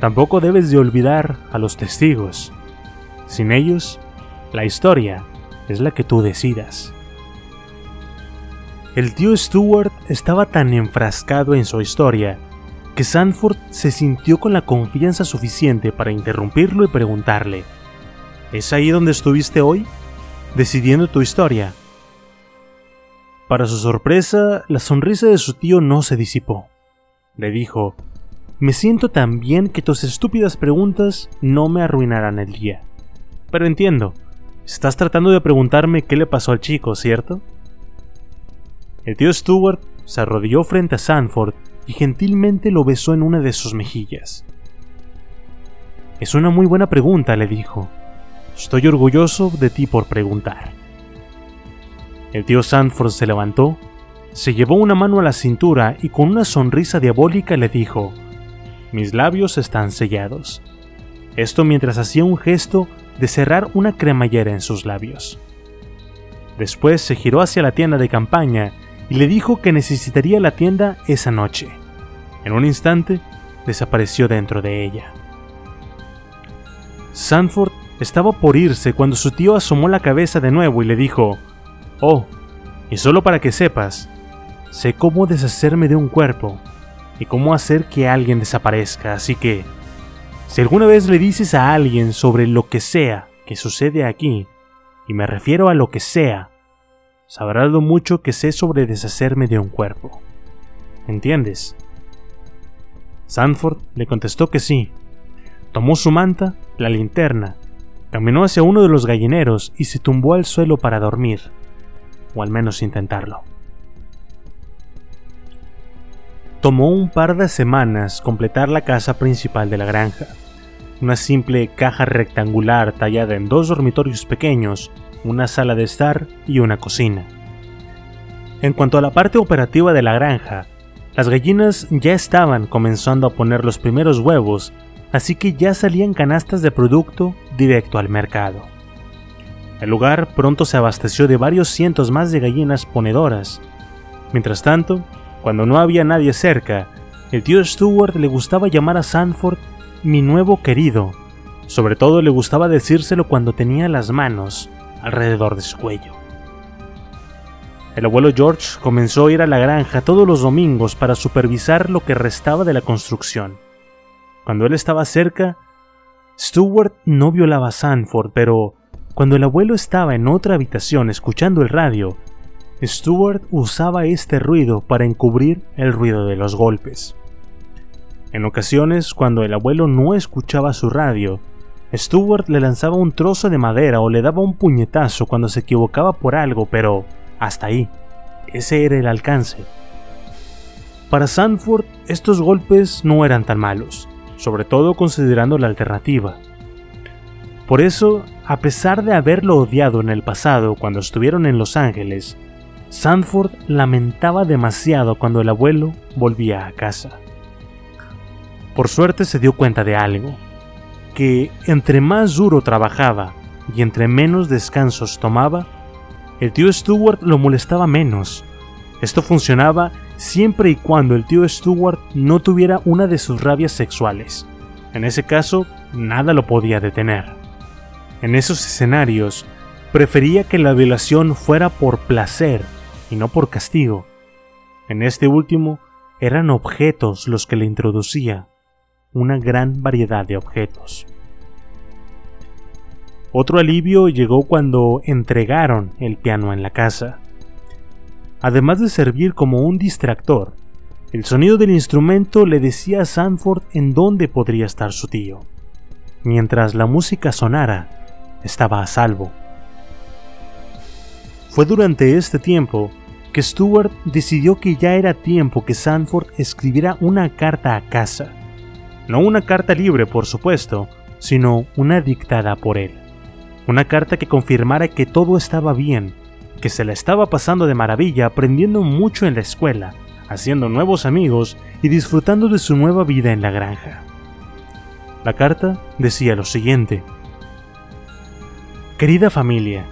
Tampoco debes de olvidar a los testigos. Sin ellos, la historia es la que tú decidas. El tío Stewart estaba tan enfrascado en su historia que Sanford se sintió con la confianza suficiente para interrumpirlo y preguntarle, ¿Es ahí donde estuviste hoy? Decidiendo tu historia. Para su sorpresa, la sonrisa de su tío no se disipó. Le dijo, me siento tan bien que tus estúpidas preguntas no me arruinarán el día. Pero entiendo, estás tratando de preguntarme qué le pasó al chico, ¿cierto? El tío Stewart se arrodilló frente a Sanford y gentilmente lo besó en una de sus mejillas. Es una muy buena pregunta, le dijo. Estoy orgulloso de ti por preguntar. El tío Sanford se levantó, se llevó una mano a la cintura y con una sonrisa diabólica le dijo, mis labios están sellados. Esto mientras hacía un gesto de cerrar una cremallera en sus labios. Después se giró hacia la tienda de campaña y le dijo que necesitaría la tienda esa noche. En un instante, desapareció dentro de ella. Sanford estaba por irse cuando su tío asomó la cabeza de nuevo y le dijo, Oh, y solo para que sepas, sé cómo deshacerme de un cuerpo y cómo hacer que alguien desaparezca. Así que, si alguna vez le dices a alguien sobre lo que sea que sucede aquí, y me refiero a lo que sea, sabrás lo mucho que sé sobre deshacerme de un cuerpo. ¿Entiendes? Sanford le contestó que sí. Tomó su manta, la linterna, caminó hacia uno de los gallineros y se tumbó al suelo para dormir, o al menos intentarlo. Tomó un par de semanas completar la casa principal de la granja, una simple caja rectangular tallada en dos dormitorios pequeños, una sala de estar y una cocina. En cuanto a la parte operativa de la granja, las gallinas ya estaban comenzando a poner los primeros huevos, así que ya salían canastas de producto directo al mercado. El lugar pronto se abasteció de varios cientos más de gallinas ponedoras. Mientras tanto, cuando no había nadie cerca, el tío Stewart le gustaba llamar a Sanford mi nuevo querido. Sobre todo le gustaba decírselo cuando tenía las manos alrededor de su cuello. El abuelo George comenzó a ir a la granja todos los domingos para supervisar lo que restaba de la construcción. Cuando él estaba cerca, Stewart no violaba a Sanford, pero cuando el abuelo estaba en otra habitación escuchando el radio, Stuart usaba este ruido para encubrir el ruido de los golpes. En ocasiones, cuando el abuelo no escuchaba su radio, Stuart le lanzaba un trozo de madera o le daba un puñetazo cuando se equivocaba por algo, pero hasta ahí. Ese era el alcance. Para Sanford, estos golpes no eran tan malos, sobre todo considerando la alternativa. Por eso, a pesar de haberlo odiado en el pasado cuando estuvieron en Los Ángeles, Sanford lamentaba demasiado cuando el abuelo volvía a casa. Por suerte se dio cuenta de algo, que entre más duro trabajaba y entre menos descansos tomaba, el tío Stewart lo molestaba menos. Esto funcionaba siempre y cuando el tío Stewart no tuviera una de sus rabias sexuales. En ese caso, nada lo podía detener. En esos escenarios, prefería que la violación fuera por placer y no por castigo. En este último, eran objetos los que le introducía, una gran variedad de objetos. Otro alivio llegó cuando entregaron el piano en la casa. Además de servir como un distractor, el sonido del instrumento le decía a Sanford en dónde podría estar su tío. Mientras la música sonara, estaba a salvo. Fue durante este tiempo que Stuart decidió que ya era tiempo que Sanford escribiera una carta a casa. No una carta libre, por supuesto, sino una dictada por él. Una carta que confirmara que todo estaba bien que se la estaba pasando de maravilla aprendiendo mucho en la escuela, haciendo nuevos amigos y disfrutando de su nueva vida en la granja. La carta decía lo siguiente. Querida familia,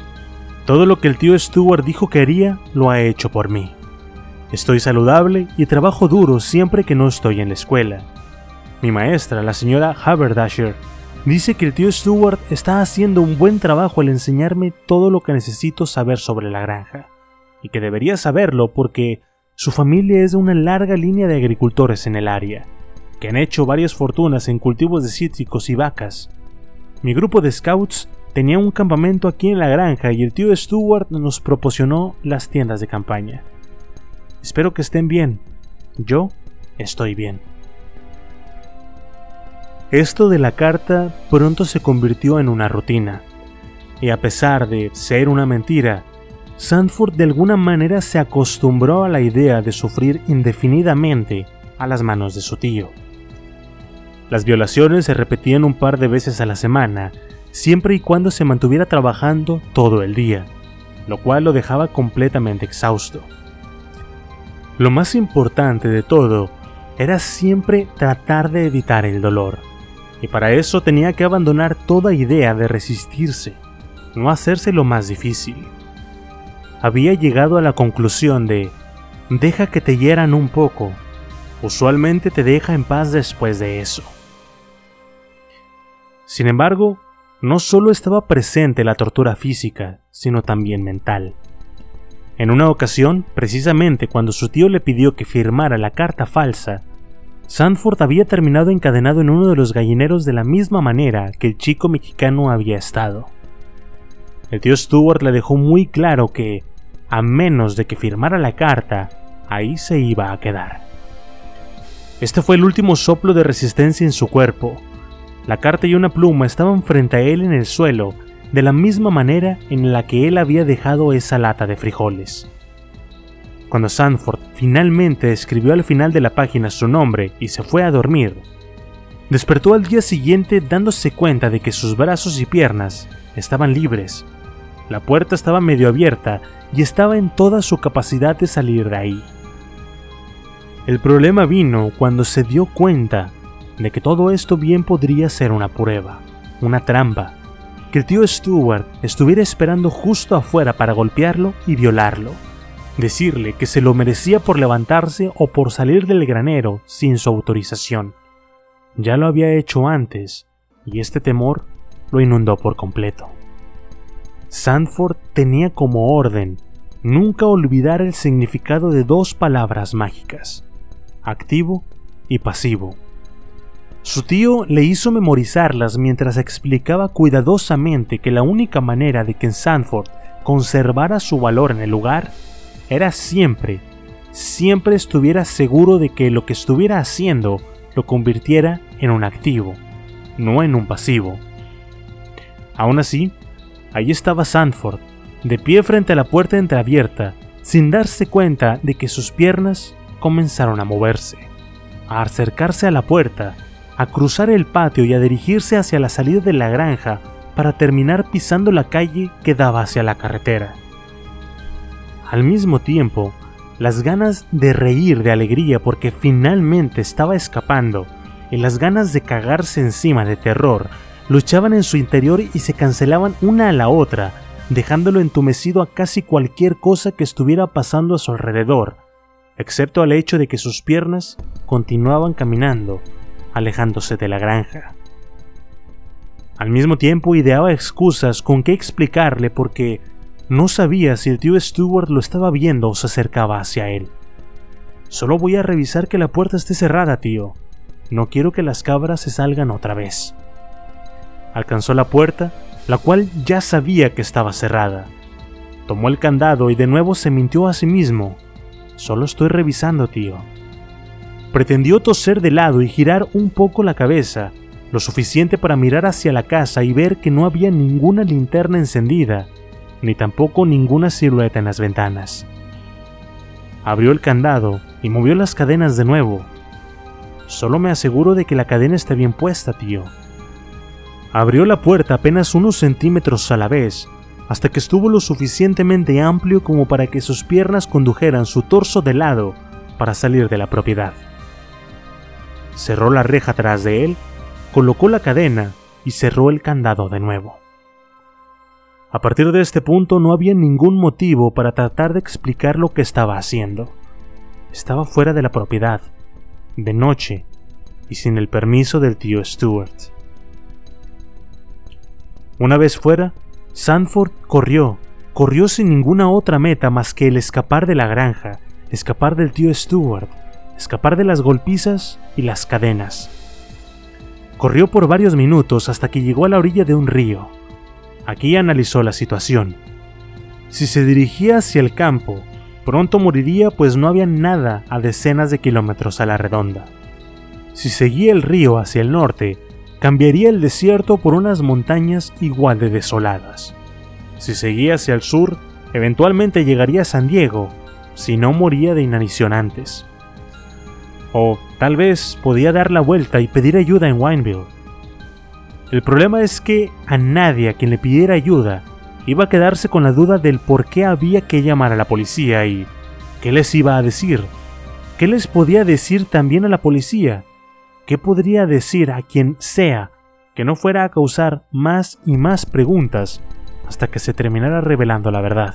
todo lo que el tío Stuart dijo que haría, lo ha hecho por mí. Estoy saludable y trabajo duro siempre que no estoy en la escuela. Mi maestra, la señora Haberdasher, Dice que el tío Stewart está haciendo un buen trabajo al enseñarme todo lo que necesito saber sobre la granja, y que debería saberlo porque su familia es de una larga línea de agricultores en el área, que han hecho varias fortunas en cultivos de cítricos y vacas. Mi grupo de scouts tenía un campamento aquí en la granja y el tío Stewart nos proporcionó las tiendas de campaña. Espero que estén bien. Yo estoy bien. Esto de la carta pronto se convirtió en una rutina, y a pesar de ser una mentira, Sanford de alguna manera se acostumbró a la idea de sufrir indefinidamente a las manos de su tío. Las violaciones se repetían un par de veces a la semana, siempre y cuando se mantuviera trabajando todo el día, lo cual lo dejaba completamente exhausto. Lo más importante de todo era siempre tratar de evitar el dolor y para eso tenía que abandonar toda idea de resistirse, no hacerse lo más difícil. Había llegado a la conclusión de, deja que te hieran un poco, usualmente te deja en paz después de eso. Sin embargo, no solo estaba presente la tortura física, sino también mental. En una ocasión, precisamente cuando su tío le pidió que firmara la carta falsa, Sanford había terminado encadenado en uno de los gallineros de la misma manera que el chico mexicano había estado. El tío Stewart le dejó muy claro que, a menos de que firmara la carta, ahí se iba a quedar. Este fue el último soplo de resistencia en su cuerpo. La carta y una pluma estaban frente a él en el suelo, de la misma manera en la que él había dejado esa lata de frijoles. Cuando Sanford finalmente escribió al final de la página su nombre y se fue a dormir, despertó al día siguiente dándose cuenta de que sus brazos y piernas estaban libres. La puerta estaba medio abierta y estaba en toda su capacidad de salir de ahí. El problema vino cuando se dio cuenta de que todo esto bien podría ser una prueba, una trampa, que el tío Stewart estuviera esperando justo afuera para golpearlo y violarlo decirle que se lo merecía por levantarse o por salir del granero sin su autorización. Ya lo había hecho antes, y este temor lo inundó por completo. Sanford tenía como orden nunca olvidar el significado de dos palabras mágicas, activo y pasivo. Su tío le hizo memorizarlas mientras explicaba cuidadosamente que la única manera de que Sanford conservara su valor en el lugar era siempre, siempre estuviera seguro de que lo que estuviera haciendo lo convirtiera en un activo, no en un pasivo. Aún así, ahí estaba Sanford, de pie frente a la puerta entreabierta, sin darse cuenta de que sus piernas comenzaron a moverse, a acercarse a la puerta, a cruzar el patio y a dirigirse hacia la salida de la granja para terminar pisando la calle que daba hacia la carretera. Al mismo tiempo, las ganas de reír de alegría porque finalmente estaba escapando y las ganas de cagarse encima de terror luchaban en su interior y se cancelaban una a la otra, dejándolo entumecido a casi cualquier cosa que estuviera pasando a su alrededor, excepto al hecho de que sus piernas continuaban caminando, alejándose de la granja. Al mismo tiempo ideaba excusas con qué explicarle porque no sabía si el tío Stewart lo estaba viendo o se acercaba hacia él. Solo voy a revisar que la puerta esté cerrada, tío. No quiero que las cabras se salgan otra vez. Alcanzó la puerta, la cual ya sabía que estaba cerrada. Tomó el candado y de nuevo se mintió a sí mismo. Solo estoy revisando, tío. Pretendió toser de lado y girar un poco la cabeza, lo suficiente para mirar hacia la casa y ver que no había ninguna linterna encendida, ni tampoco ninguna silueta en las ventanas. Abrió el candado y movió las cadenas de nuevo. Solo me aseguro de que la cadena esté bien puesta, tío. Abrió la puerta apenas unos centímetros a la vez, hasta que estuvo lo suficientemente amplio como para que sus piernas condujeran su torso de lado para salir de la propiedad. Cerró la reja tras de él colocó la cadena y cerró el candado de nuevo. A partir de este punto no había ningún motivo para tratar de explicar lo que estaba haciendo. Estaba fuera de la propiedad, de noche y sin el permiso del tío Stuart. Una vez fuera, Sanford corrió, corrió sin ninguna otra meta más que el escapar de la granja, escapar del tío Stuart, escapar de las golpizas y las cadenas. Corrió por varios minutos hasta que llegó a la orilla de un río. Aquí analizó la situación. Si se dirigía hacia el campo, pronto moriría pues no había nada a decenas de kilómetros a la redonda. Si seguía el río hacia el norte, cambiaría el desierto por unas montañas igual de desoladas. Si seguía hacia el sur, eventualmente llegaría a San Diego, si no moría de inanición antes. O tal vez podía dar la vuelta y pedir ayuda en Wineville. El problema es que a nadie a quien le pidiera ayuda iba a quedarse con la duda del por qué había que llamar a la policía y qué les iba a decir. ¿Qué les podía decir también a la policía? ¿Qué podría decir a quien sea que no fuera a causar más y más preguntas hasta que se terminara revelando la verdad?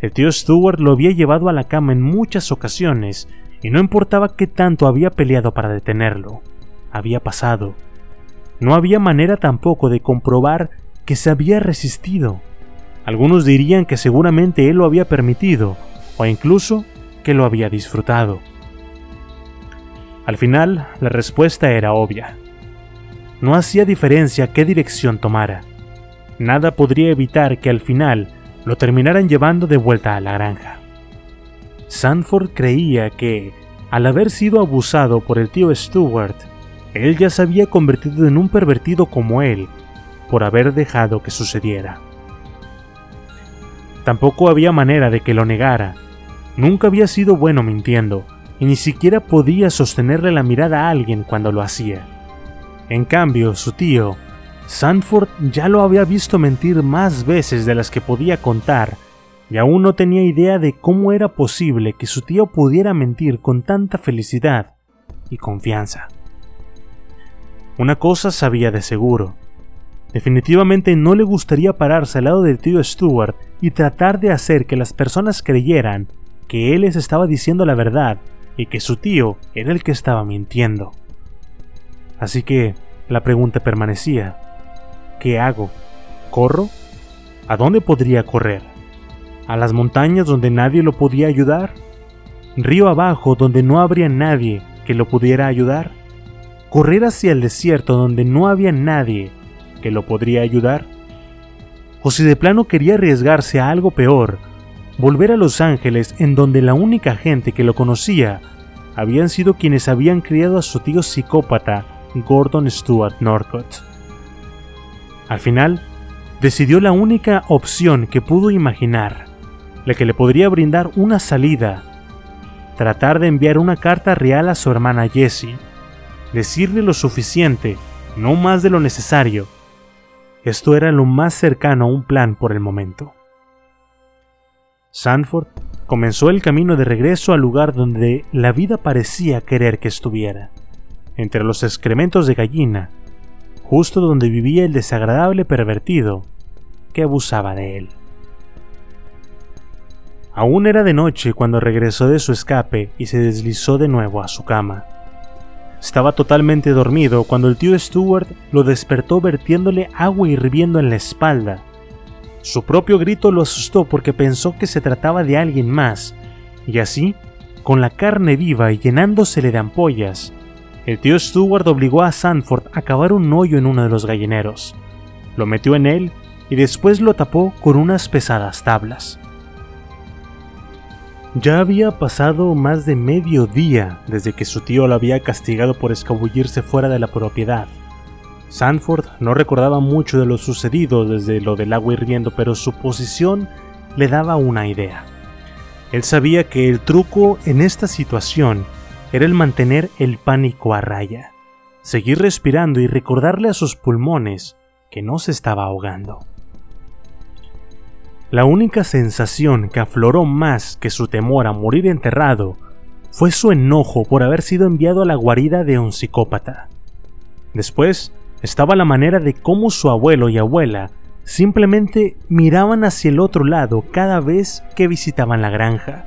El tío Stewart lo había llevado a la cama en muchas ocasiones y no importaba qué tanto había peleado para detenerlo, había pasado. No había manera tampoco de comprobar que se había resistido. Algunos dirían que seguramente él lo había permitido, o incluso que lo había disfrutado. Al final, la respuesta era obvia. No hacía diferencia qué dirección tomara. Nada podría evitar que al final lo terminaran llevando de vuelta a la granja. Sanford creía que, al haber sido abusado por el tío Stewart, él ya se había convertido en un pervertido como él, por haber dejado que sucediera. Tampoco había manera de que lo negara. Nunca había sido bueno mintiendo, y ni siquiera podía sostenerle la mirada a alguien cuando lo hacía. En cambio, su tío, Sanford ya lo había visto mentir más veces de las que podía contar y aún no tenía idea de cómo era posible que su tío pudiera mentir con tanta felicidad y confianza. Una cosa sabía de seguro. Definitivamente no le gustaría pararse al lado del tío Stuart y tratar de hacer que las personas creyeran que él les estaba diciendo la verdad y que su tío era el que estaba mintiendo. Así que la pregunta permanecía. ¿Qué hago? ¿Corro? ¿A dónde podría correr? a las montañas donde nadie lo podía ayudar, río abajo donde no habría nadie que lo pudiera ayudar, correr hacia el desierto donde no había nadie que lo podría ayudar, o si de plano quería arriesgarse a algo peor, volver a Los Ángeles en donde la única gente que lo conocía habían sido quienes habían criado a su tío psicópata, Gordon Stewart Norcott. Al final, decidió la única opción que pudo imaginar, la que le podría brindar una salida, tratar de enviar una carta real a su hermana Jessie, decirle lo suficiente, no más de lo necesario. Esto era lo más cercano a un plan por el momento. Sanford comenzó el camino de regreso al lugar donde la vida parecía querer que estuviera, entre los excrementos de gallina, justo donde vivía el desagradable pervertido que abusaba de él. Aún era de noche cuando regresó de su escape y se deslizó de nuevo a su cama. Estaba totalmente dormido cuando el tío Stuart lo despertó vertiéndole agua hirviendo en la espalda. Su propio grito lo asustó porque pensó que se trataba de alguien más, y así, con la carne viva y llenándosele de ampollas, el tío Stuart obligó a Sanford a cavar un hoyo en uno de los gallineros. Lo metió en él y después lo tapó con unas pesadas tablas. Ya había pasado más de medio día desde que su tío lo había castigado por escabullirse fuera de la propiedad. Sanford no recordaba mucho de lo sucedido desde lo del agua hirviendo, pero su posición le daba una idea. Él sabía que el truco en esta situación era el mantener el pánico a raya, seguir respirando y recordarle a sus pulmones que no se estaba ahogando. La única sensación que afloró más que su temor a morir enterrado fue su enojo por haber sido enviado a la guarida de un psicópata. Después estaba la manera de cómo su abuelo y abuela simplemente miraban hacia el otro lado cada vez que visitaban la granja.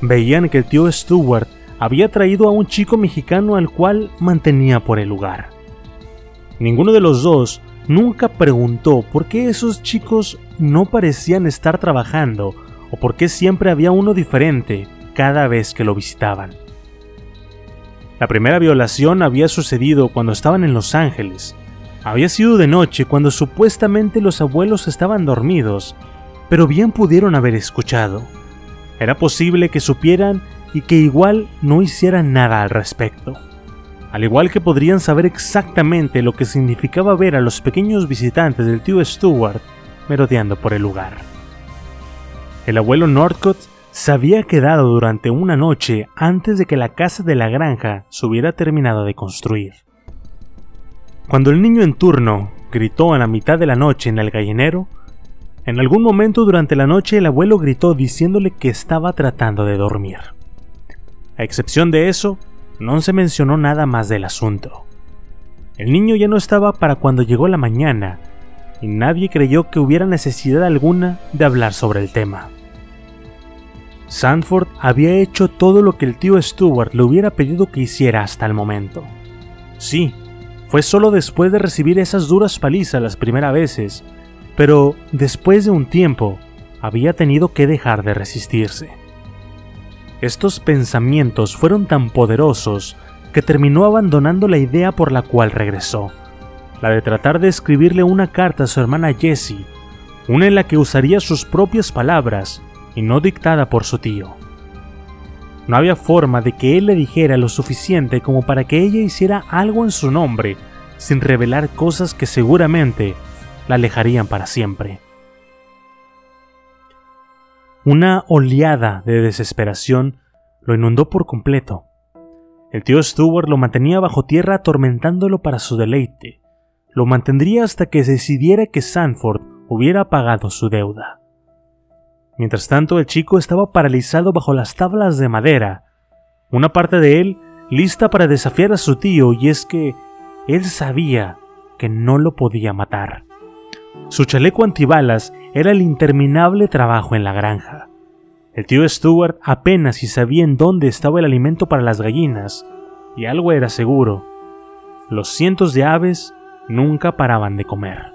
Veían que el tío Stewart había traído a un chico mexicano al cual mantenía por el lugar. Ninguno de los dos nunca preguntó por qué esos chicos no parecían estar trabajando o por qué siempre había uno diferente cada vez que lo visitaban. La primera violación había sucedido cuando estaban en Los Ángeles. Había sido de noche cuando supuestamente los abuelos estaban dormidos, pero bien pudieron haber escuchado. Era posible que supieran y que igual no hicieran nada al respecto al igual que podrían saber exactamente lo que significaba ver a los pequeños visitantes del tío Stuart merodeando por el lugar. El abuelo Northcott se había quedado durante una noche antes de que la casa de la granja se hubiera terminado de construir. Cuando el niño en turno gritó a la mitad de la noche en el gallinero, en algún momento durante la noche el abuelo gritó diciéndole que estaba tratando de dormir. A excepción de eso, no se mencionó nada más del asunto. El niño ya no estaba para cuando llegó la mañana, y nadie creyó que hubiera necesidad alguna de hablar sobre el tema. Sanford había hecho todo lo que el tío Stuart le hubiera pedido que hiciera hasta el momento. Sí, fue solo después de recibir esas duras palizas las primeras veces, pero después de un tiempo había tenido que dejar de resistirse. Estos pensamientos fueron tan poderosos que terminó abandonando la idea por la cual regresó, la de tratar de escribirle una carta a su hermana Jessie, una en la que usaría sus propias palabras y no dictada por su tío. No había forma de que él le dijera lo suficiente como para que ella hiciera algo en su nombre sin revelar cosas que seguramente la alejarían para siempre. Una oleada de desesperación lo inundó por completo. El tío Stuart lo mantenía bajo tierra atormentándolo para su deleite. Lo mantendría hasta que decidiera que Sanford hubiera pagado su deuda. Mientras tanto, el chico estaba paralizado bajo las tablas de madera, una parte de él lista para desafiar a su tío, y es que él sabía que no lo podía matar. Su chaleco antibalas era el interminable trabajo en la granja. El tío Stuart apenas si sabía en dónde estaba el alimento para las gallinas, y algo era seguro. Los cientos de aves nunca paraban de comer.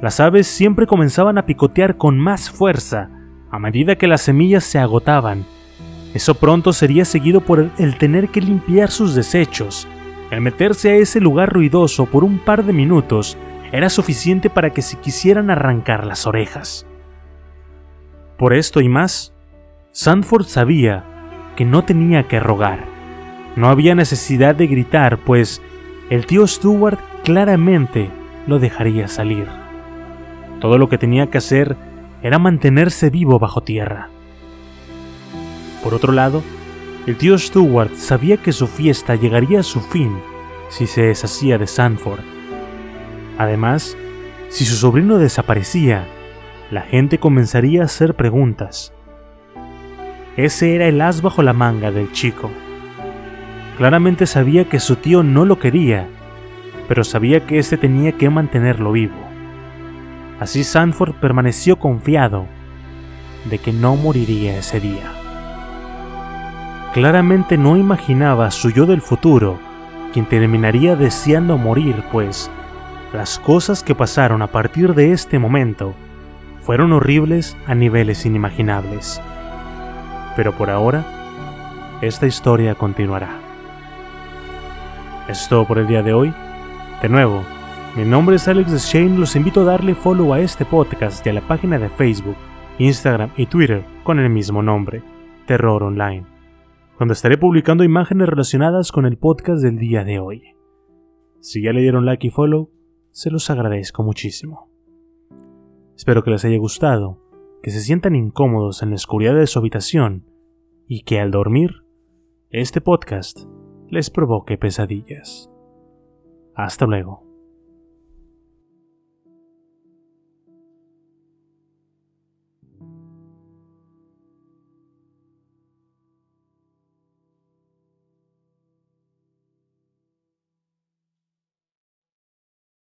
Las aves siempre comenzaban a picotear con más fuerza a medida que las semillas se agotaban. Eso pronto sería seguido por el tener que limpiar sus desechos. El meterse a ese lugar ruidoso por un par de minutos era suficiente para que se quisieran arrancar las orejas. Por esto y más, Sanford sabía que no tenía que rogar. No había necesidad de gritar, pues el tío Stuart claramente lo dejaría salir. Todo lo que tenía que hacer era mantenerse vivo bajo tierra. Por otro lado, el tío Stuart sabía que su fiesta llegaría a su fin si se deshacía de Sanford. Además, si su sobrino desaparecía, la gente comenzaría a hacer preguntas. Ese era el as bajo la manga del chico. Claramente sabía que su tío no lo quería, pero sabía que éste tenía que mantenerlo vivo. Así Sanford permaneció confiado de que no moriría ese día. Claramente no imaginaba su yo del futuro, quien terminaría deseando morir, pues las cosas que pasaron a partir de este momento fueron horribles a niveles inimaginables. Pero por ahora, esta historia continuará. Es todo por el día de hoy. De nuevo, mi nombre es Alex Shane, los invito a darle follow a este podcast y a la página de Facebook, Instagram y Twitter con el mismo nombre, Terror Online, donde estaré publicando imágenes relacionadas con el podcast del día de hoy. Si ya le dieron like y follow, se los agradezco muchísimo. Espero que les haya gustado, que se sientan incómodos en la oscuridad de su habitación y que al dormir, este podcast les provoque pesadillas. Hasta luego.